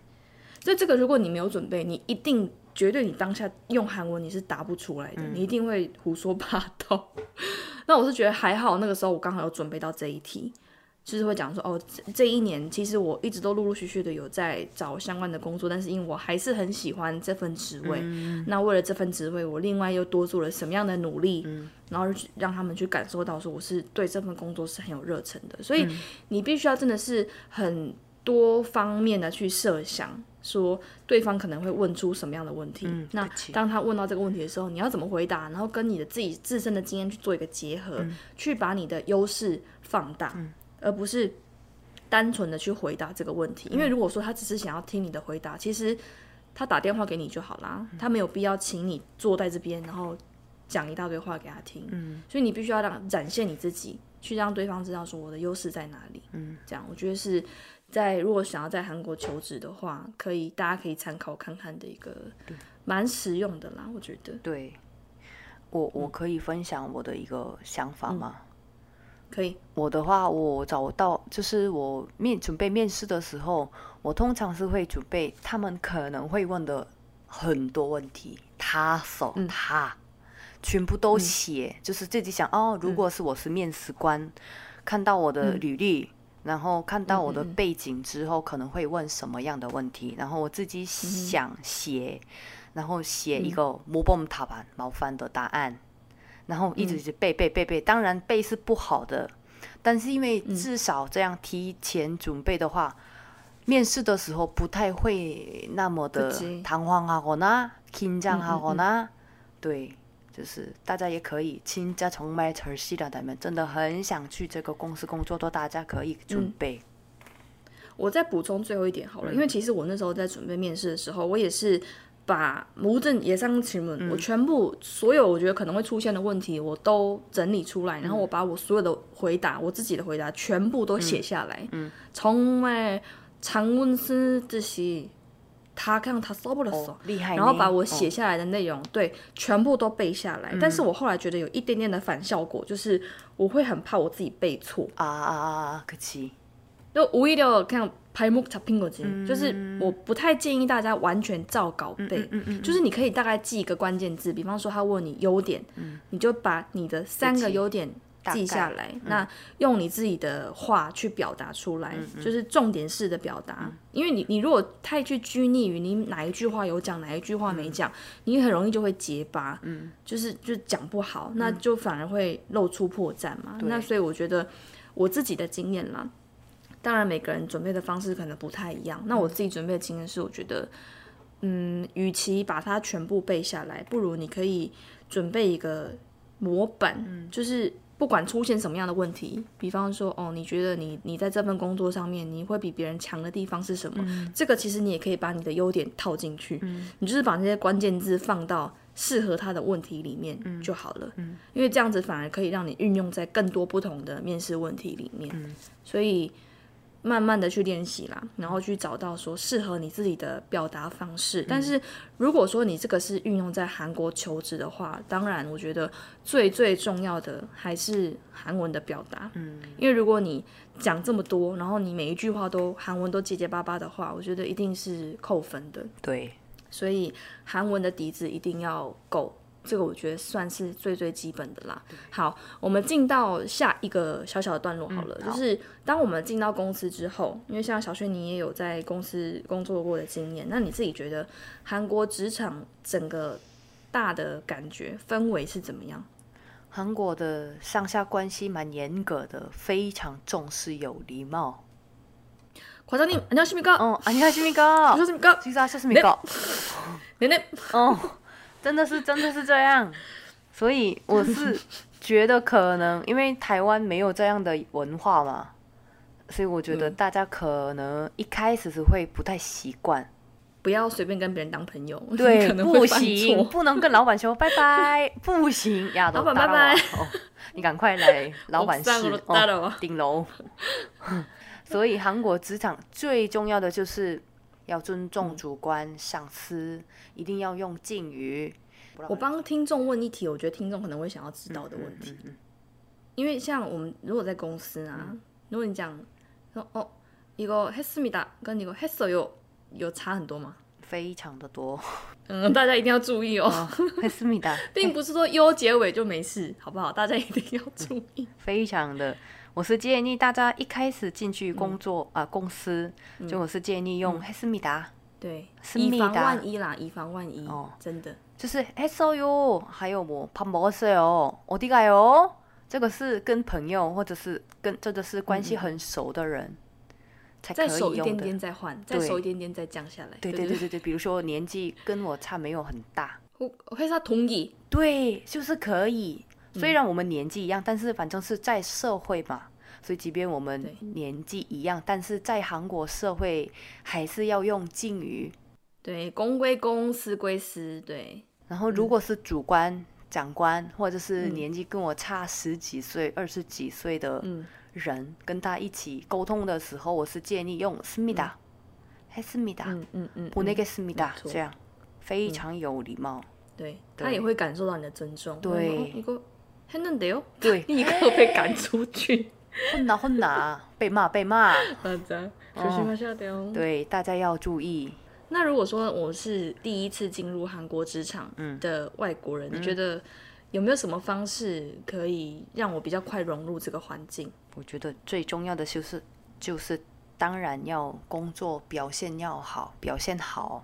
S1: 所以这个如果你没有准备，你一定 绝对你当下用韩文你是答不出来的，你一定会胡说八道。那我是觉得还好，那个时候我刚好有准备到这一题，就是会讲说哦，这这一年其实我一直都陆陆续续的有在找相关的工作，但是因为我还是很喜欢这份职位，那为了这份职位，我另外又多做了什么样的努力，然后让他们去感受到说我是对这份工作是很有热忱的，所以你必须要真的是很多方面的去设想，说对方可能会问出什么样的问题。那当他问到这个问题的时候，你要怎么回答？然后跟你的自己自身的经验去做一个结合，去把你的优势放大，而不是单纯的去回答这个问题。因为如果说他只是想要听你的回答，其实他打电话给你就好啦，他没有必要请你坐在这边，然后讲一大堆话给他听。
S2: 嗯
S1: 所以你必须要让展现你自己，去让对方知道说我的优势在哪里。
S2: 嗯，
S1: 这样我觉得是在如果想要在韩国求职的话，可以大家可以参考看看的一个蛮实用的啦，我觉得。
S2: 对，我我可以分享我的一个想法吗？
S1: 可以。
S2: 我的话，我找到就是我面准备面试的时候，我通常是会准备他们可能会问的很多问题，他手他，全部都写，就是自己想哦，如果是我是面试官，看到我的履历，然后看到我的背景之后可能会问什么样的问题然后我自己想写然后写一个 mobom 塔板毛翻的答案然后一直是背背背背当然背是不好的但是因为至少这样提前准备的话面试的时候不太会那么的弹簧啊我呢紧张啊我呢对。就是大家也可以亲假从迈特尔西大大们真的很想去这个公司工作都大家可以准备。
S1: 我再补充最后一点好了因为其实我那时候在准备面试的时候我也是把无证野生请问我全部所有我觉得可能会出现的问题我都整理出来然后我把我所有的回答我自己的回答全部都写下来。嗯。从外常温是这些다그냥다써버렸어
S2: 厉害。
S1: 然后把我写下来的内容，对，全部都背下来。但是我后来觉得有一点点的反效果，就是我会很怕我自己背错。
S2: 啊啊啊啊！可惜。
S1: 就오히려그냥발목잡힌거지就是我不太建议大家完全照稿背，就是你可以大概记一个关键字，比方说他问你优点，你就把你的三个优点 记下来，那用你自己的话去表达出来，就是重点式的表达。因为你你如果太去拘泥于你哪一句话有讲，哪一句话没讲，你很容易就会结巴，嗯就是就讲不好，那就反而会露出破绽嘛。那所以我觉得我自己的经验啦。当然，每个人准备的方式可能不太一样。那我自己准备的经验是，我觉得，嗯，与其把它全部背下来，不如你可以准备一个模板，就是不管出现什么样的问题，比方说，哦，你觉得你你在这份工作上面你会比别人强的地方是什么？这个其实你也可以把你的优点套进去，你就是把那些关键字放到适合他的问题里面就好了。因为这样子反而可以让你运用在更多不同的面试问题里面。所以。慢慢的去练习啦，然后去找到说适合你自己的表达方式。但是如果说你这个是运用在韩国求职的话，当然我觉得最最重要的还是韩文的表达。嗯，因为如果你讲这么多，然后你每一句话都韩文都结结巴巴的话，我觉得一定是扣分的。
S2: 对，
S1: 所以韩文的底子一定要够。这个我觉得算是最最基本的啦。好，我们进到下一个小小的段落好了，就是当我们进到公司之后，因为像小轩你也有在公司工作过的经验，那你自己觉得韩国职场整个大的感觉氛围是怎么样？
S2: 韩国的上下关系蛮严格的，非常重视有礼貌。
S1: 과장님안녕하십니까
S2: 어안녕하십니까 안녕하십니까식사하셨습니까
S1: 네네
S2: 어 真的是真的是这样，所以我是觉得可能因为台湾没有这样的文化嘛，所以我觉得大家可能一开始是会不太习惯，
S1: 不要随便跟别人当朋友，
S2: 对，不行，不能跟老板说 拜拜，不行，
S1: 老板拜拜，
S2: 你赶快来老板室 哦顶楼。所以韩国职场最重要的就是。要尊重主观上司，一定要用敬语。
S1: 我帮听众问一题，我觉得听众可能会想要知道的问题。因为像我们如果在公司啊，如果你讲说哦，一个黑斯米达跟一个黑色有有差很多吗？
S2: 非常的多。
S1: 嗯，大家一定要注意哦，
S2: 黑斯米达
S1: 并不是说 U 结尾就没事，好不好？大家一定要注意，
S2: 非常的。我是建议大家一开始进去工作啊，公司就我是建议用黑思密达，
S1: 对，以防万一啦，以防万一哦，真的
S2: 就是黑어 요， 还有我밥먹었어 요， 어디가 요？ 这个是跟朋友或者是跟真的是关系很熟的人才可以用的。再
S1: 熟一点点再换，再熟一点点再降下来。
S2: 对对对对对，比如说年纪跟我差没有很大，
S1: 회사同意，
S2: 对，就是可以。 虽然我们年纪一样，但是反正是在社会嘛，所以即便我们年纪一样，但是在韩国社会还是要用敬语。
S1: 对，公归公，私归私。对。
S2: 然后，如果是主官、长官，或者是年纪跟我差十几岁、二十几岁的人，跟他一起沟通的时候，我是建议用思密达，还思密达，嗯嗯嗯，不那个思密达，这样非常有礼貌。
S1: 对，他也会感受到你的尊重。
S2: 对。
S1: 一个。很嫩的哟，
S2: 对，
S1: 立刻被赶出去，
S2: 混哪混哪，被骂被骂。对，大家要注意。
S1: 那如果说我是第一次进入韩国职场的外国人，你觉得有没有什么方式可以让我比较快融入这个环境？
S2: 我觉得最重要的就是就是当然要工作表现要好，表现好，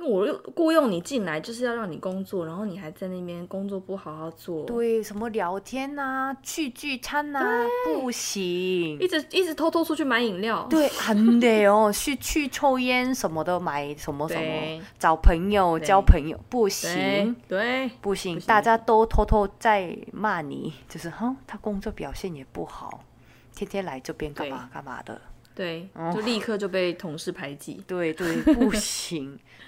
S1: 因为我雇佣你进来就是要让你工作，然后你还在那边工作不好好做。
S2: 对，什么聊天呐，去聚餐呐，不行。
S1: 一直一直偷偷出去买饮料。
S2: 对，很得哦，去去抽烟什么的，买什么什么，找朋友交朋友不行。
S1: 对，
S2: 不行，大家都偷偷在骂你，就是哼，他工作表现也不好，天天来这边干嘛干嘛的。
S1: 对，就立刻就被同事排挤。
S2: 对对，不行。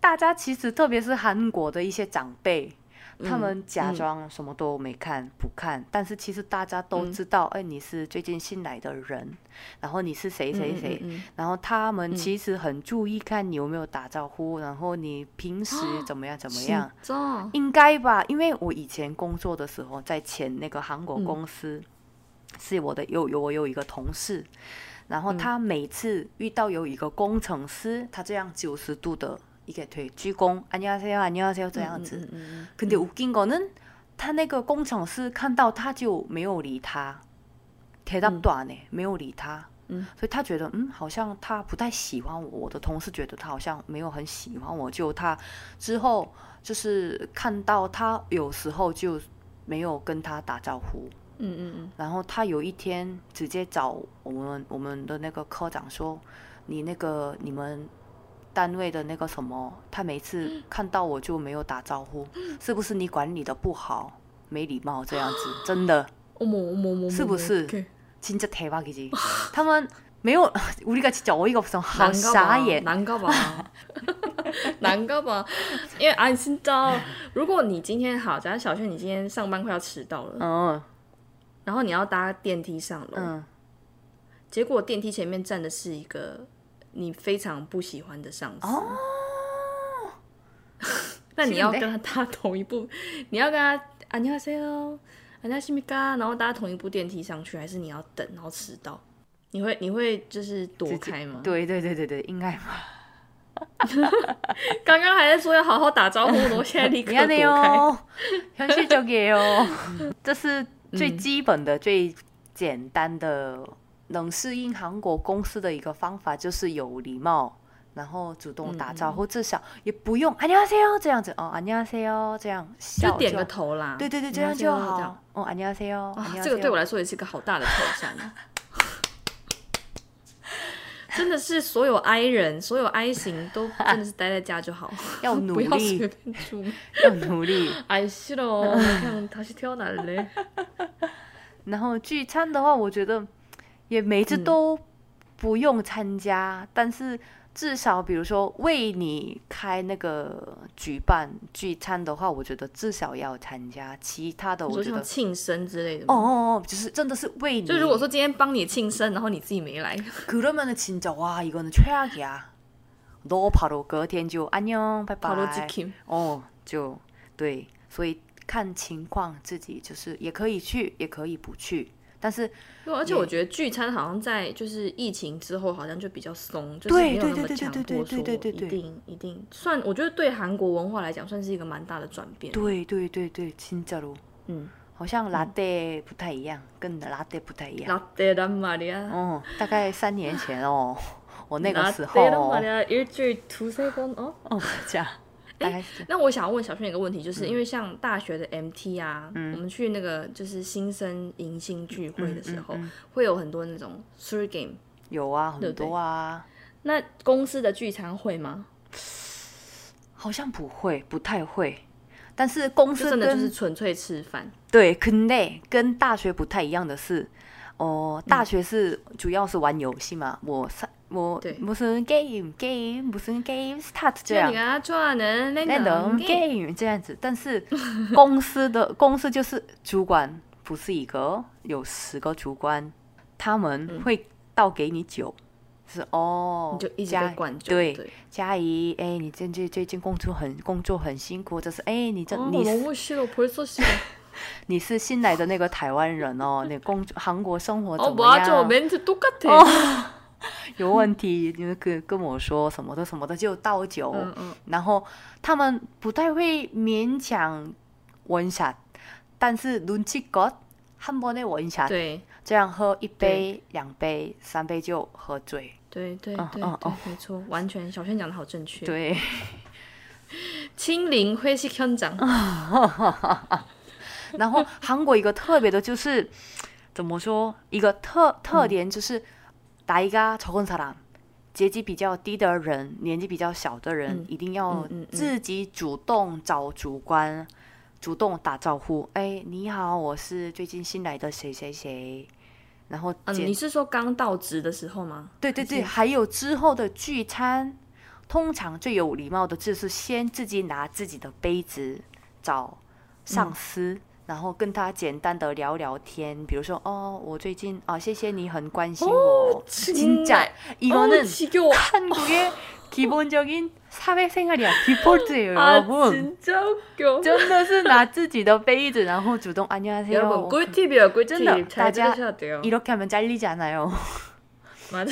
S2: 大家其实特别是韩国的一些长辈，他们假装什么都没看不看，但是其实大家都知道，哎，你是最近新来的人，然后你是谁谁谁，然后他们其实很注意看你有没有打招呼，然后你平时怎么样怎么样，应该吧？因为我以前工作的时候，在前那个韩国公司，是我的有有我有一个同事。然后他每次遇到有一个工程师，他这样九十度的一个腿鞠躬，안녕하세요안녕하세요这样子。근데웃긴거는他那个工程师看到他就没有理他，대답도呢，没有理他。所以他觉得嗯，好像他不太喜欢我。我的同事觉得他好像没有很喜欢我，就他之后就是看到他有时候就没有跟他打招呼。嗯嗯嗯，然后他有一天直接找我们我们的那个科长说：“你那个你们 单位的那个什么，他每次看到我就没有打招呼，是不是你管理的不好，没礼貌这样子？真的？是不是？진짜대박이 지。 他们没有，우리가진짜어이가없어好傻眼，
S1: 难搞吧？难搞吧？因为啊，진짜如果你今天好，假如小轩你今天上班快要迟到了，嗯。然后你要搭电梯上楼，结果电梯前面站的是一个 你非常不喜欢的上司。那你要跟他搭同一部，你要跟他안녕하세 요， 안녕하십니 까， 然后搭同一部电梯上去，还是你要等，然后迟到？你会你会就是躲开吗？
S2: 对对对对对，应该吧。
S1: 刚刚还在说要好好打招呼，我现在立刻 躲
S2: 开。想去就给哦，这是最基本的、最简单的能适应韩国公司的一个方法，就是有礼貌，然后主动打招呼，至少也不用안녕하세요这样子哦，안녕하세요这样
S1: 就点个头啦。
S2: 对对对，这样就好。哦，안녕하세 요。
S1: 这个对我来说也是一个好大的挑战。真的是所有 I 人，所有 I 型都真的是待在家就好，
S2: 要努力，
S1: 不要随便出门，
S2: 要努力。
S1: 哎，是喽，看他是挑哪嘞？
S2: 然后聚餐的话，我觉得 也每次都不用参加，但是。至少，比如说为你开那个举办聚餐的话，我觉得至少要参加。其他的，我觉得
S1: 庆生之类的。
S2: 哦哦哦，就是真的是为你。
S1: 就如果说今天帮你庆生，然后你自己没来，
S2: 그러면은진짜와이거는최악이야너바로그天就안녕拜拜。哦，就对，所以看情况自己就是也可以去，也可以不去。 但是，
S1: 而且我觉得聚餐好像在就是疫情之后好像就比较松，就是没有那么强迫说一定一定算。我觉得对韩国文化来讲算是一个蛮大的转变。
S2: 对对对对，진짜 로， 嗯，好像拉떼不太一样，跟拉떼不太一样。
S1: 拉떼란말이 야。
S2: 哦，大概三年前哦，我那个时候。
S1: 라떼란말이야일주일두세번哦。
S2: 哦，这样。
S1: 那我想要问小轩一个问题，就是因为像大学的 MT 啊，我们去那个就是新生迎新聚会的时候，会有很多那种 three game，
S2: 有啊，很多啊。
S1: 那公司的聚餐会吗？
S2: 好像不会，不太会。但是公司
S1: 真的就是纯粹吃饭。
S2: 对，근데跟大学不太一样的是，哦，大学是主要是玩游戏嘛，我上 我
S1: 对
S2: 무슨 game game 무슨 game start 这样
S1: 就你。跟他좋아하는
S2: 那
S1: 랜덤
S2: 种
S1: game
S2: game 这样子，但是公司的公司就是主管不是一个，有十个主管，他们会倒给你酒，是哦，
S1: 你就一直
S2: 嘉
S1: 被灌酒。
S2: 对
S1: 对，
S2: 嘉怡，哎，你最近最近工作很工作很辛苦，就是哎，你这、
S1: 哦，
S2: 你是
S1: 너무싫어벌써싫어
S2: 你是新来的那个台湾人哦，你工作韩国生活
S1: 어
S2: 怎么
S1: 맞아
S2: 样？
S1: 멘트똑같아
S2: 有问题，你们跟跟我说什么的什么的就倒酒，
S1: 嗯嗯，
S2: 然后他们不太会勉强 one shot，但是눈치껏한번에 one shot，
S1: 对
S2: 这样喝一杯、两杯、三杯就喝醉。
S1: 对对对
S2: 嗯嗯
S1: 对，没错，完全小轩讲的好正确。
S2: 对，
S1: 清零회식 현장，
S2: 然后韩国一个特别的就是怎么说？一个特特点就是 나이가적은사람。阶级比较低的人，年纪比较小的人，
S1: 嗯
S2: 一定要
S1: 嗯嗯嗯
S2: 自己主动找主管，主动打招呼。哎，你好，我是最近新来的谁谁谁。然后
S1: 嗯，
S2: 简
S1: 你是说刚到职的时候吗？
S2: 对对对，还有之后的聚餐，通常最有礼貌的就是先自己拿自己的杯子找上司， 然后跟他简单的聊聊天，比如说哦，我最近啊，谢谢你很关心我，진짜 이거는
S1: 어, 지겨워
S2: 한국의 기본적인 사회생활이야 디폴트예요
S1: 아
S2: 여러분
S1: 진짜 웃겨
S2: 真的是拿自己的杯子，然后主动안녕하세요
S1: 여러분 꿀팁이에요 꿀팁
S2: 진짜
S1: 잘
S2: 다자
S1: 들으셔야 돼요
S2: 이렇게하면잘리잖아요
S1: 맞아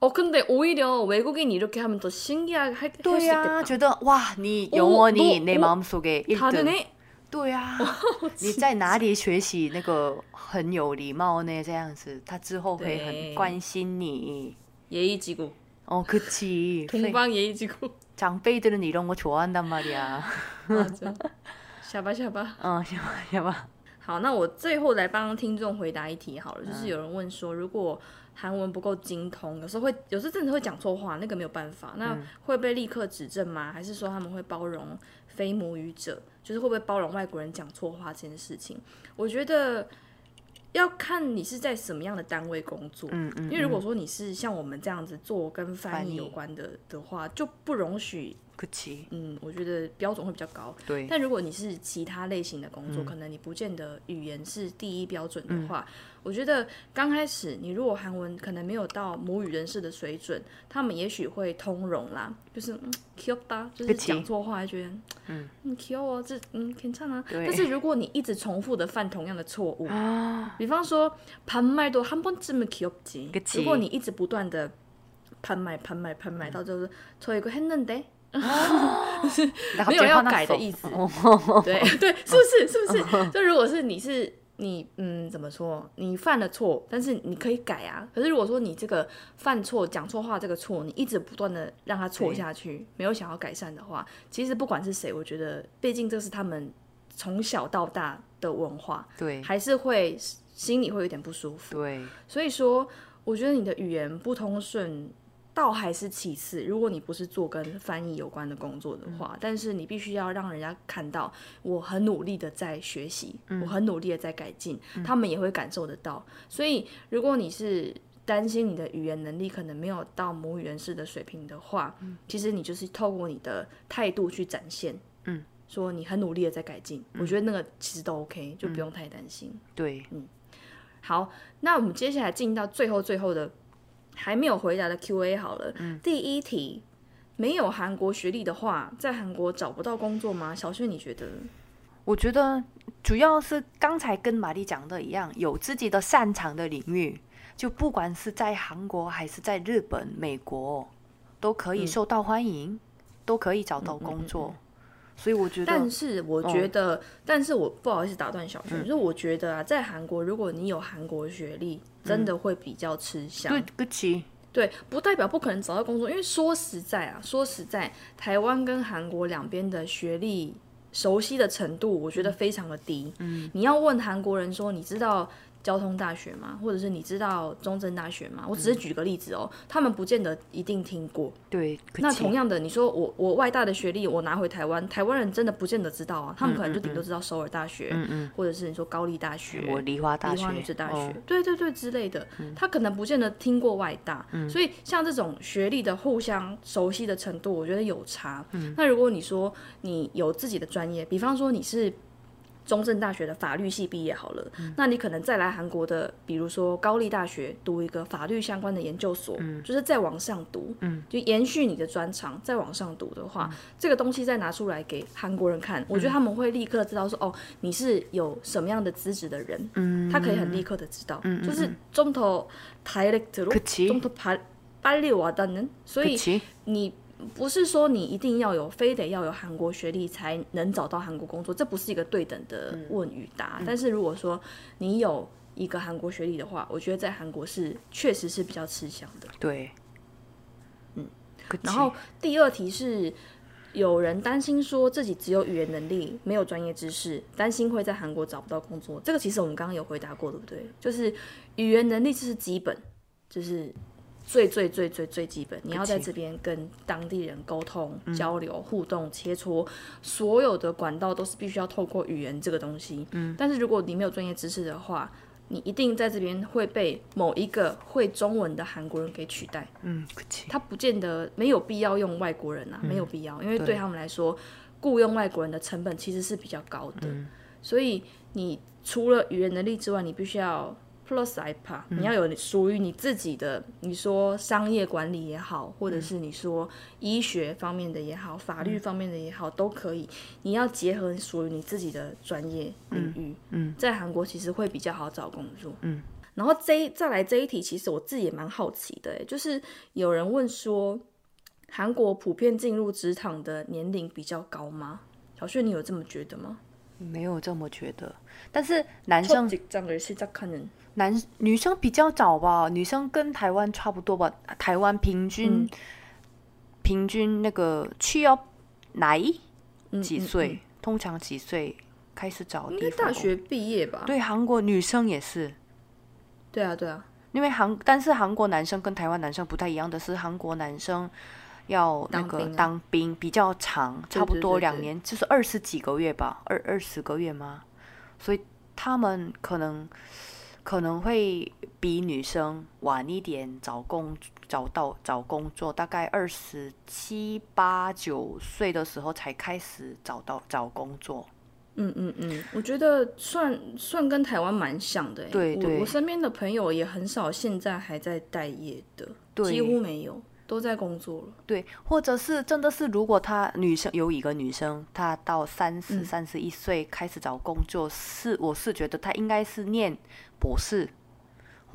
S1: 어 근데 오히려 외국인 이렇게 하면 더 신기하게 할, 할수
S2: 对呀、
S1: 있겠다
S2: 觉得哇，你
S1: 오
S2: 永远你
S1: 너
S2: 내
S1: 오
S2: 마음속에 1
S1: 다르
S2: 等。
S1: 네
S2: 对呀、你在哪里学习那个很有礼貌呢？这样子，他之后会很
S1: 对
S2: 关心你。
S1: 예의지국
S2: 哦，그치。
S1: 동방 예의지국
S2: 장辈들은이런거좋아한단 말이야。
S1: 맞아 샤바 샤바
S2: 嗯，行吧，行吧。
S1: 好，那我最后来帮听众回答一题好了，
S2: 嗯
S1: 就是有人问说，如果 韩文不够精通，有时候会，有时候真的会讲错话，那个没有办法，那
S2: 嗯。
S1: 会被立刻指正吗？还是说他们会包容非母语者，就是会不会包容外国人讲错话这件事情？我觉得要看你是在什么样的单位工作，
S2: 嗯嗯，
S1: 因为如果说你是像我们这样子做跟翻
S2: 译。
S1: 有关的的话，就不容许，
S2: 그치。
S1: 嗯，我觉得标准会比较高。
S2: 对，
S1: 但如果你是其他类型的工
S2: 嗯
S1: 作，可能你不见得语言是第一标准的话，我觉得刚开始你如果韩文可能没有到母语人士的水准，他们也许会通融啦，就是嗯 k u t 就是
S2: 그치
S1: 讲错话还觉得嗯嗯 k u 这嗯 괜찮아。
S2: 对
S1: 但是如果你一直重复的犯同样的错误，
S2: 啊，
S1: 比方说반말도한번쯤은귀엽지。
S2: 그치
S1: 如果你一直不断的판말판말판말，到最后是저이거했는데。 没有要改的意思，对 对，是不是？是不是？就如果是你是你嗯怎么说？你犯了错，但是你可以改啊。可是如果说你这个犯错、讲错话这个错，你一直不断的让他错下去，没有想要改善的话，其实不管是谁，我觉得毕竟这是他们从小到大的文化，
S2: 对
S1: 还是会心里会有点不舒服。
S2: 对，
S1: 所以说，我觉得你的语言不通顺，倒还是其次。如果你不是做跟翻译有关的工作的话，但是你必须要让人家看到我很努力的在学习，我很努力的在改进，他们也会感受得到。所以，如果你是担心你的语言能力可能没有到母语人士的水平的话，其实你就是透过你的态度去展现，
S2: 嗯，
S1: 说你很努力的在改进。我觉得那个其实都 OK，就不用太担心。
S2: 对，嗯
S1: 好，那我们接下来进到最后最后的还没有回答的 Q&A 好了。第一题，没有韩国学历的话，在韩国找不到工作吗？小轩，你觉得？
S2: 我觉得主要是刚才跟玛丽讲的一样，有自己的擅长的领域，就不管是在韩国还是在日本、美国，都可以受到欢迎，都可以找到工作。所以我觉得
S1: 但，是我觉得，但是我不好意思打断小轩，就是我觉得啊，在韩国，如果你有韩国学历，真的会比较吃香。
S2: 对，
S1: 不代表不可能找到工作，因为说实在啊，说实在，台湾跟韩国两边的学历熟悉的程度，我觉得非常的低。嗯，你要问韩国人说，你知道交通大学吗？或者是你知道中正大学吗？我只是举个例子哦，他们不见得一定听过。
S2: 对，
S1: 那同样的，你说我我外大的学历我拿回台湾，台湾人真的不见得知道啊，他们可能就顶多知道首尔大学，
S2: 嗯嗯，
S1: 或者是你说高丽大学、
S2: 我梨花大学、
S1: 梨花女子大学，
S2: 哦
S1: 对对对之类的，他可能不见得听过外大，所以像这种学历的互相熟悉的程度，我觉得有差。那如果你说你有自己的专业，比方说你是。中正大学的法律系毕业好了，那你可能再来韩国的，比如说高丽大学读一个法律相关的研究所，就是再往上读，就延续你的专长，再往上读的话，这个东西再拿出来给韩国人看，我觉得他们会立刻知道说，哦，你是有什么样的资质的人，他可以很立刻的知道，就是中头台렉트로
S2: 可其
S1: 中头빨빨리와닿는，所以
S2: 其
S1: 你 不是说你一定要有，非得要有韩国学历才能找到韩国工作，这不是一个对等的问与答。但是如果说你有一个韩国学历的话，我觉得在韩国是确实是比较吃香的。
S2: 对，
S1: 嗯，然后第二题是。有人担心说自己只有语言能力，没有专业知识，担心会在韩国找不到工作。这个其实我们刚刚有回答过，对不对？就是语言能力这是基本，就是最最最最最基本。你要在这边跟当地人沟通、交流、互动、切磋，所有的管道都是必须要透过语言这个东西。嗯，但是如果你没有专业知识的话，你一定在这边会被某一个会中文的韩国人给取代。
S2: 嗯，
S1: 他不见得没有必要用外国人啊，没有必要，因为对他们来说，雇佣外国人的成本其实是比较高的。所以你除了语言能力之外，你必须要 Plus IP，你要有属于你自己的，你说商业管理也好，或者是你说医学方面的也好，法律方面的也好，都可以。你要结合属于你自己的专业领域。
S2: 嗯，
S1: 在韩国其实会比较好找工作。嗯，然后这再来这一题，其实我自己也蛮好奇的。就是有人问说，韩国普遍进入职场的年龄比较高吗？小旭，你有这么觉得吗？
S2: 没有这么觉得，但是男生。男女生比较早吧，女生跟台湾差不多吧。台湾平均平均那个去要来几岁？通常几岁开始找地方？
S1: 大学毕业吧。
S2: 对，韩国女生也是。
S1: 对啊对啊。
S2: 因为韩，但是韩国男生跟台湾男生不太一样的是，韩国男生要那个
S1: 当兵
S2: 比较长，差不多两年，就是二十几个月吧。二二十个月吗？所以他们可能。可能会比女生晚一点找工找到找工作，大概二十七八九岁的时候才开始找到找工作。
S1: 嗯嗯嗯，我觉得算算跟台湾蛮像的欸。
S2: 对对
S1: 我我身边的朋友也很少现在还在待业的，
S2: 对
S1: 几乎没有，都在工作了。
S2: 对，或者是真的是，如果她女生有一个女生，她到三十、
S1: 嗯
S2: 三十一岁开始找工作，是我是觉得她应该是念博士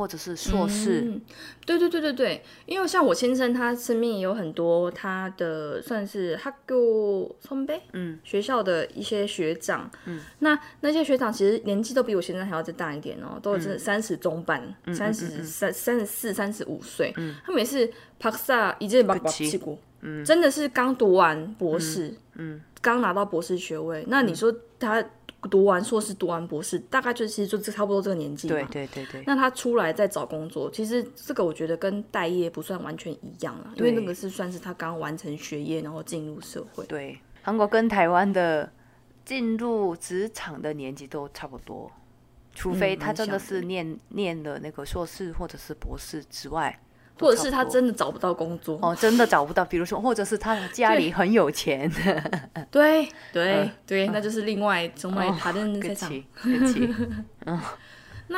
S2: 或者是硕士
S1: 对对对对对。因为像我先生他身边也有很多他的算是哈
S2: 嗯。
S1: 学校的一些学长那那些学长其实年纪都比我先生还要再大一点哦都是三十中半三十三三十四三十五岁他每次帕萨已经保持过真的是刚读完博士嗯。刚拿到博士学位那你说他读完硕士、读完博士，大概就其实就差不多这个年纪嘛，
S2: 对对对对，
S1: 那他出来再找工作，其实这个我觉得跟待业不算完全一样了，因为那个是算是他刚完成学业，然后进入社会。
S2: 对，韩国跟台湾的进入职场的年纪都差不多，除非
S1: 嗯
S2: 他真的是念、念了那个硕士或者是博士之外，都
S1: 或者是他
S2: 差不多
S1: 真的找不到工作。
S2: 哦真的找不到，比如说或者是他家里很有钱，
S1: 对对、对，那就是另外정말다른
S2: 对
S1: 세상。
S2: 不起，对不起，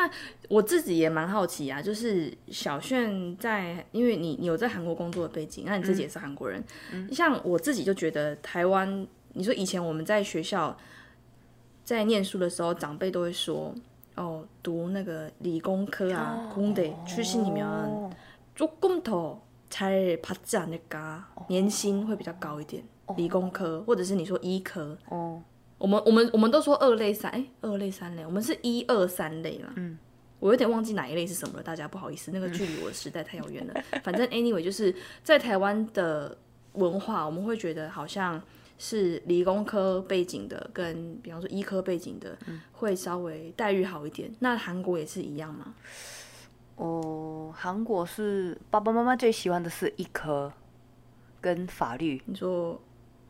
S1: 我自己也蛮好奇啊，就是小炫在，因为你你有在韩国工作的背景，那你自己也是韩国人，像我自己就觉得台湾，你说以前我们在学校在念书的时候，长辈都会说，哦，读那个理工科啊，공대출신이면
S2: 哦
S1: 조금더잘받지않을까，年薪会比较高一点。理工科或者是你说医科，
S2: 哦，
S1: 我们我们我们都说二类三，哎，二类三类，我们是一二三类啦。嗯，我有点忘记哪一类是什么了，大家不好意思，那个距离我的时代太遥远了。反正 anyway，就是在台湾的文化，我们会觉得好像 是理工科背景的，跟比方说医科背景的，会稍微待遇好一点。那韩国也是一样吗？
S2: 哦，韩国是爸爸妈妈最喜欢的是医科跟法律。
S1: 你说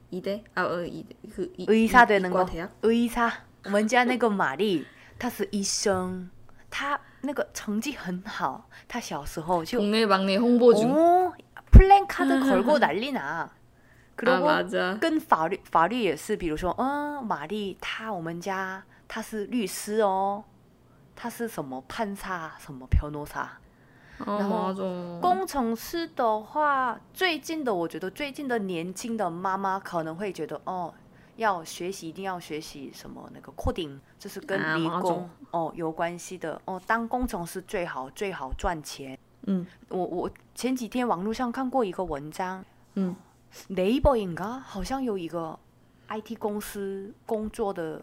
S1: 医的啊呃医
S2: 是의사되는거 의사我们家那个玛丽，她是医生，她那个成绩很好，她小时候就
S1: 동네방네홍보중
S2: 哦플랜카드걸고난리나
S1: 그리고
S2: 跟法律法律也是，比如说，嗯，玛丽她我们家她是律师哦。 他是什么判差什么飘诺差，然后工程师的话，最近的我觉得最近的年轻的妈妈可能会觉得哦，要学习一定要学习什么那个 coding，就是跟理工哦有关系的。哦，当工程师最好最好赚钱。嗯，我我前几天网络上看过一个文章，嗯，Naver 应该好像有一个 IT 公司工作的。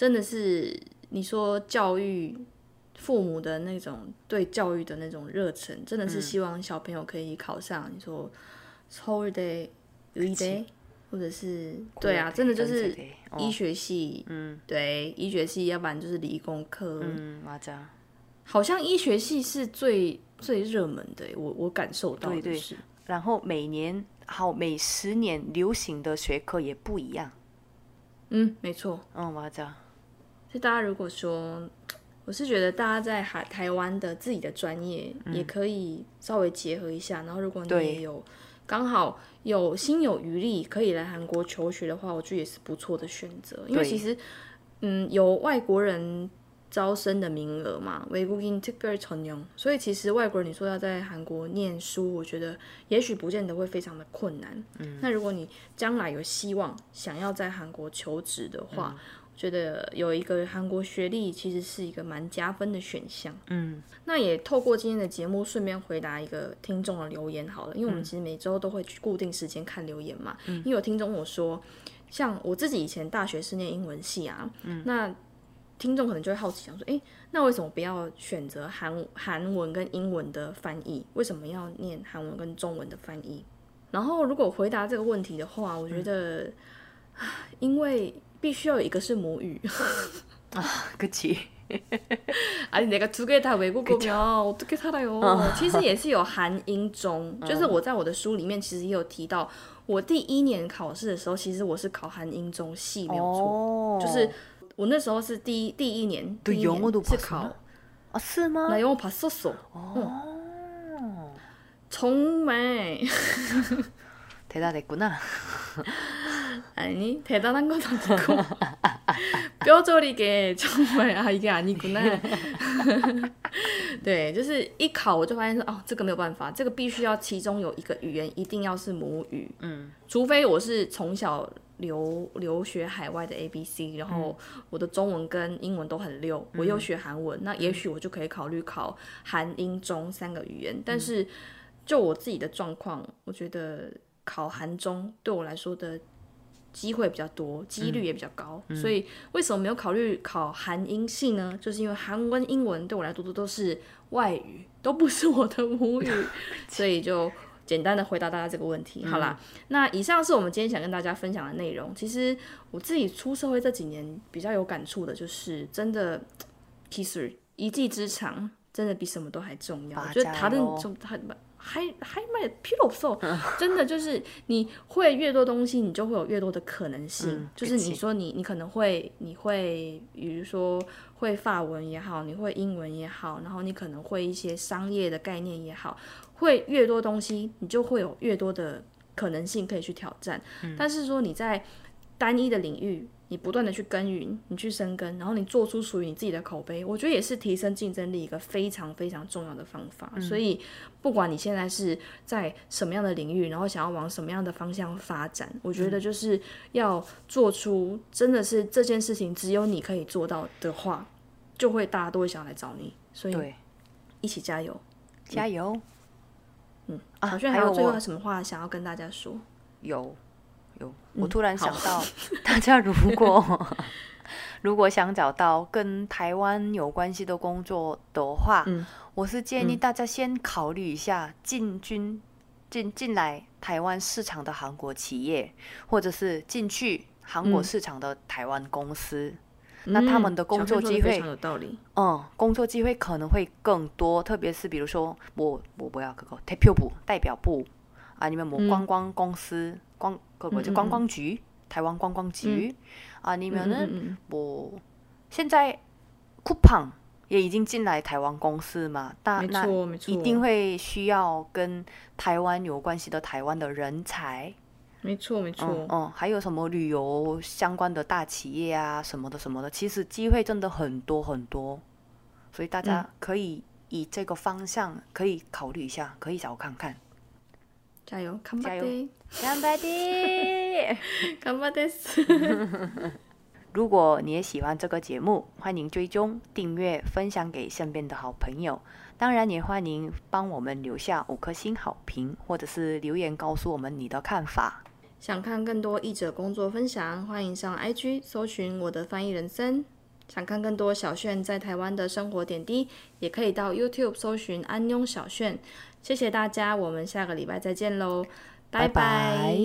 S1: 真的是。你说教育父母的那种对教育的那种热忱，真的是希望小朋友可以考上。你说 holiday day，或者是对啊，真的就是医学系，嗯，对，医学系，要不然就是理工科，
S2: 嗯，
S1: 好像医学系是最最热门的，我我感受到的是。
S2: 然后每年好每十年流行的学科也不一样。
S1: 嗯，没错。
S2: 嗯，맞아
S1: 就大家如果说，我是觉得大家在海台湾的自己的专业也可以稍微结合一下，然后如果你也有刚好有心有余力可以来韩国求学的话，我觉得也是不错的选择。因为其实，嗯，有外国人招生的名额嘛，외국인특별전 용， 所以其实外国人你说要在韩国念书，我觉得也许不见得会非常的困难。嗯，那如果你将来有希望想要在韩国求职的话， 觉得有一个韩国学历其实是一个蛮加分的选项。嗯，那也透过今天的节目，顺便回答一个听众的留言好了，因为我们其实每周都会去固定时间看留言嘛。嗯，因为有听众我说，像我自己以前大学是念英文系啊，嗯，那听众可能就会好奇想说，哎，那为什么不要选择韩韩文跟英文的翻译？为什么要念韩文跟中文的翻译？然后如果回答这个问题的话，我觉得，因为。必须要有一个是母语
S2: 啊，
S1: 그치아니내가두개다외국어면어떻게살아요其实也是有韩英中，就是我在我的书里面其实也有提到，我第一年考试的时候，其实我是考韩英中系没有错，就是我那时候是第一第一年，第一年是考
S2: 啊是吗？
S1: 那영어봤었어哦，정말
S2: 대단했구나
S1: 아니 대단한 건 아니고 뼈저리게 정말 아 이게 아니구나 对，就是一考我就发现说，哦，这个没有办法，这个必须要其中有一个语言一定要是母语。嗯，除非我是从小留留学海外的 A B C，然后我的中文跟英文都很溜，我又学韩文，那也许我就可以考虑考韩英中三个语言。但是就我自己的状况，我觉得考韩中对我来说的。 机会比较多，几率也比较高，所以为什么没有考虑考韩英系呢？就是因为韩文、英文对我来说都都是外语，都不是我的母语，所以就简单的回答大家这个问题。好啦，那以上是我们今天想跟大家分享的内容。其实我自己出社会这几年比较有感触的，就是真的，其实一技之长真的比什么都还重要。我觉得他的。还还卖皮肉瘦，真的就是你会越多东西，你就会有越多的可能性。就是你说你你可能会你会比如说会法文也好，你会英文也好，然后你可能会一些商业的概念也好，会越多东西，你就会有越多的可能性可以去挑战。但是说你在单一的领域你不断的去耕耘，你去深耕，然后你做出属于你自己的口碑，我觉得也是提升竞争力一个非常非常重要的方法。所以，不管你现在是在什么样的领域，然后想要往什么样的方向发展，我觉得就是要做出真的是这件事情只有你可以做到的话，就会大家都会想来找你。所以，一起加油，
S2: 加油！
S1: 嗯，小炫还有最后什么话想要跟大家说？
S2: 有。我突然想到，大家如果 如果想找到跟台湾有关系的工作的话，我是建议大家先考虑一下进军进进来台湾市场的韩国企业，或者是进去韩国市场的台湾公司。那他们的工作机会，
S1: 有道理。
S2: 嗯，工作机会可能会更多，特别是比如说我我不要这个代表部代表部啊，你们某观光公司。光就观光局，台湾观光局，啊，你们呢？我现在酷胖也已经进来台湾公司嘛，
S1: 大那
S2: 一定会需要跟台湾有关系的台湾的人才。
S1: 没错没错，
S2: 嗯，还有什么旅游相关的大企业啊，什么的什么的，其实机会真的很多很多，所以大家可以以这个方向可以考虑一下，可以找看看。
S1: 加油！加油！
S2: 干巴的，
S1: 干巴的。
S2: 如果你也喜欢这个节目，欢迎追踪、订阅、分享给身边的好朋友。当然，也欢迎帮我们留下五颗星好评，或者是留言告诉我们你的看法。
S1: 想看更多译者工作分享，欢迎上 IG 搜寻我的翻译人生。想看更多小炫在台湾的生活点滴，也可以到 YouTube 搜寻安妞小炫。谢谢大家，我们下个礼拜再见喽，拜拜。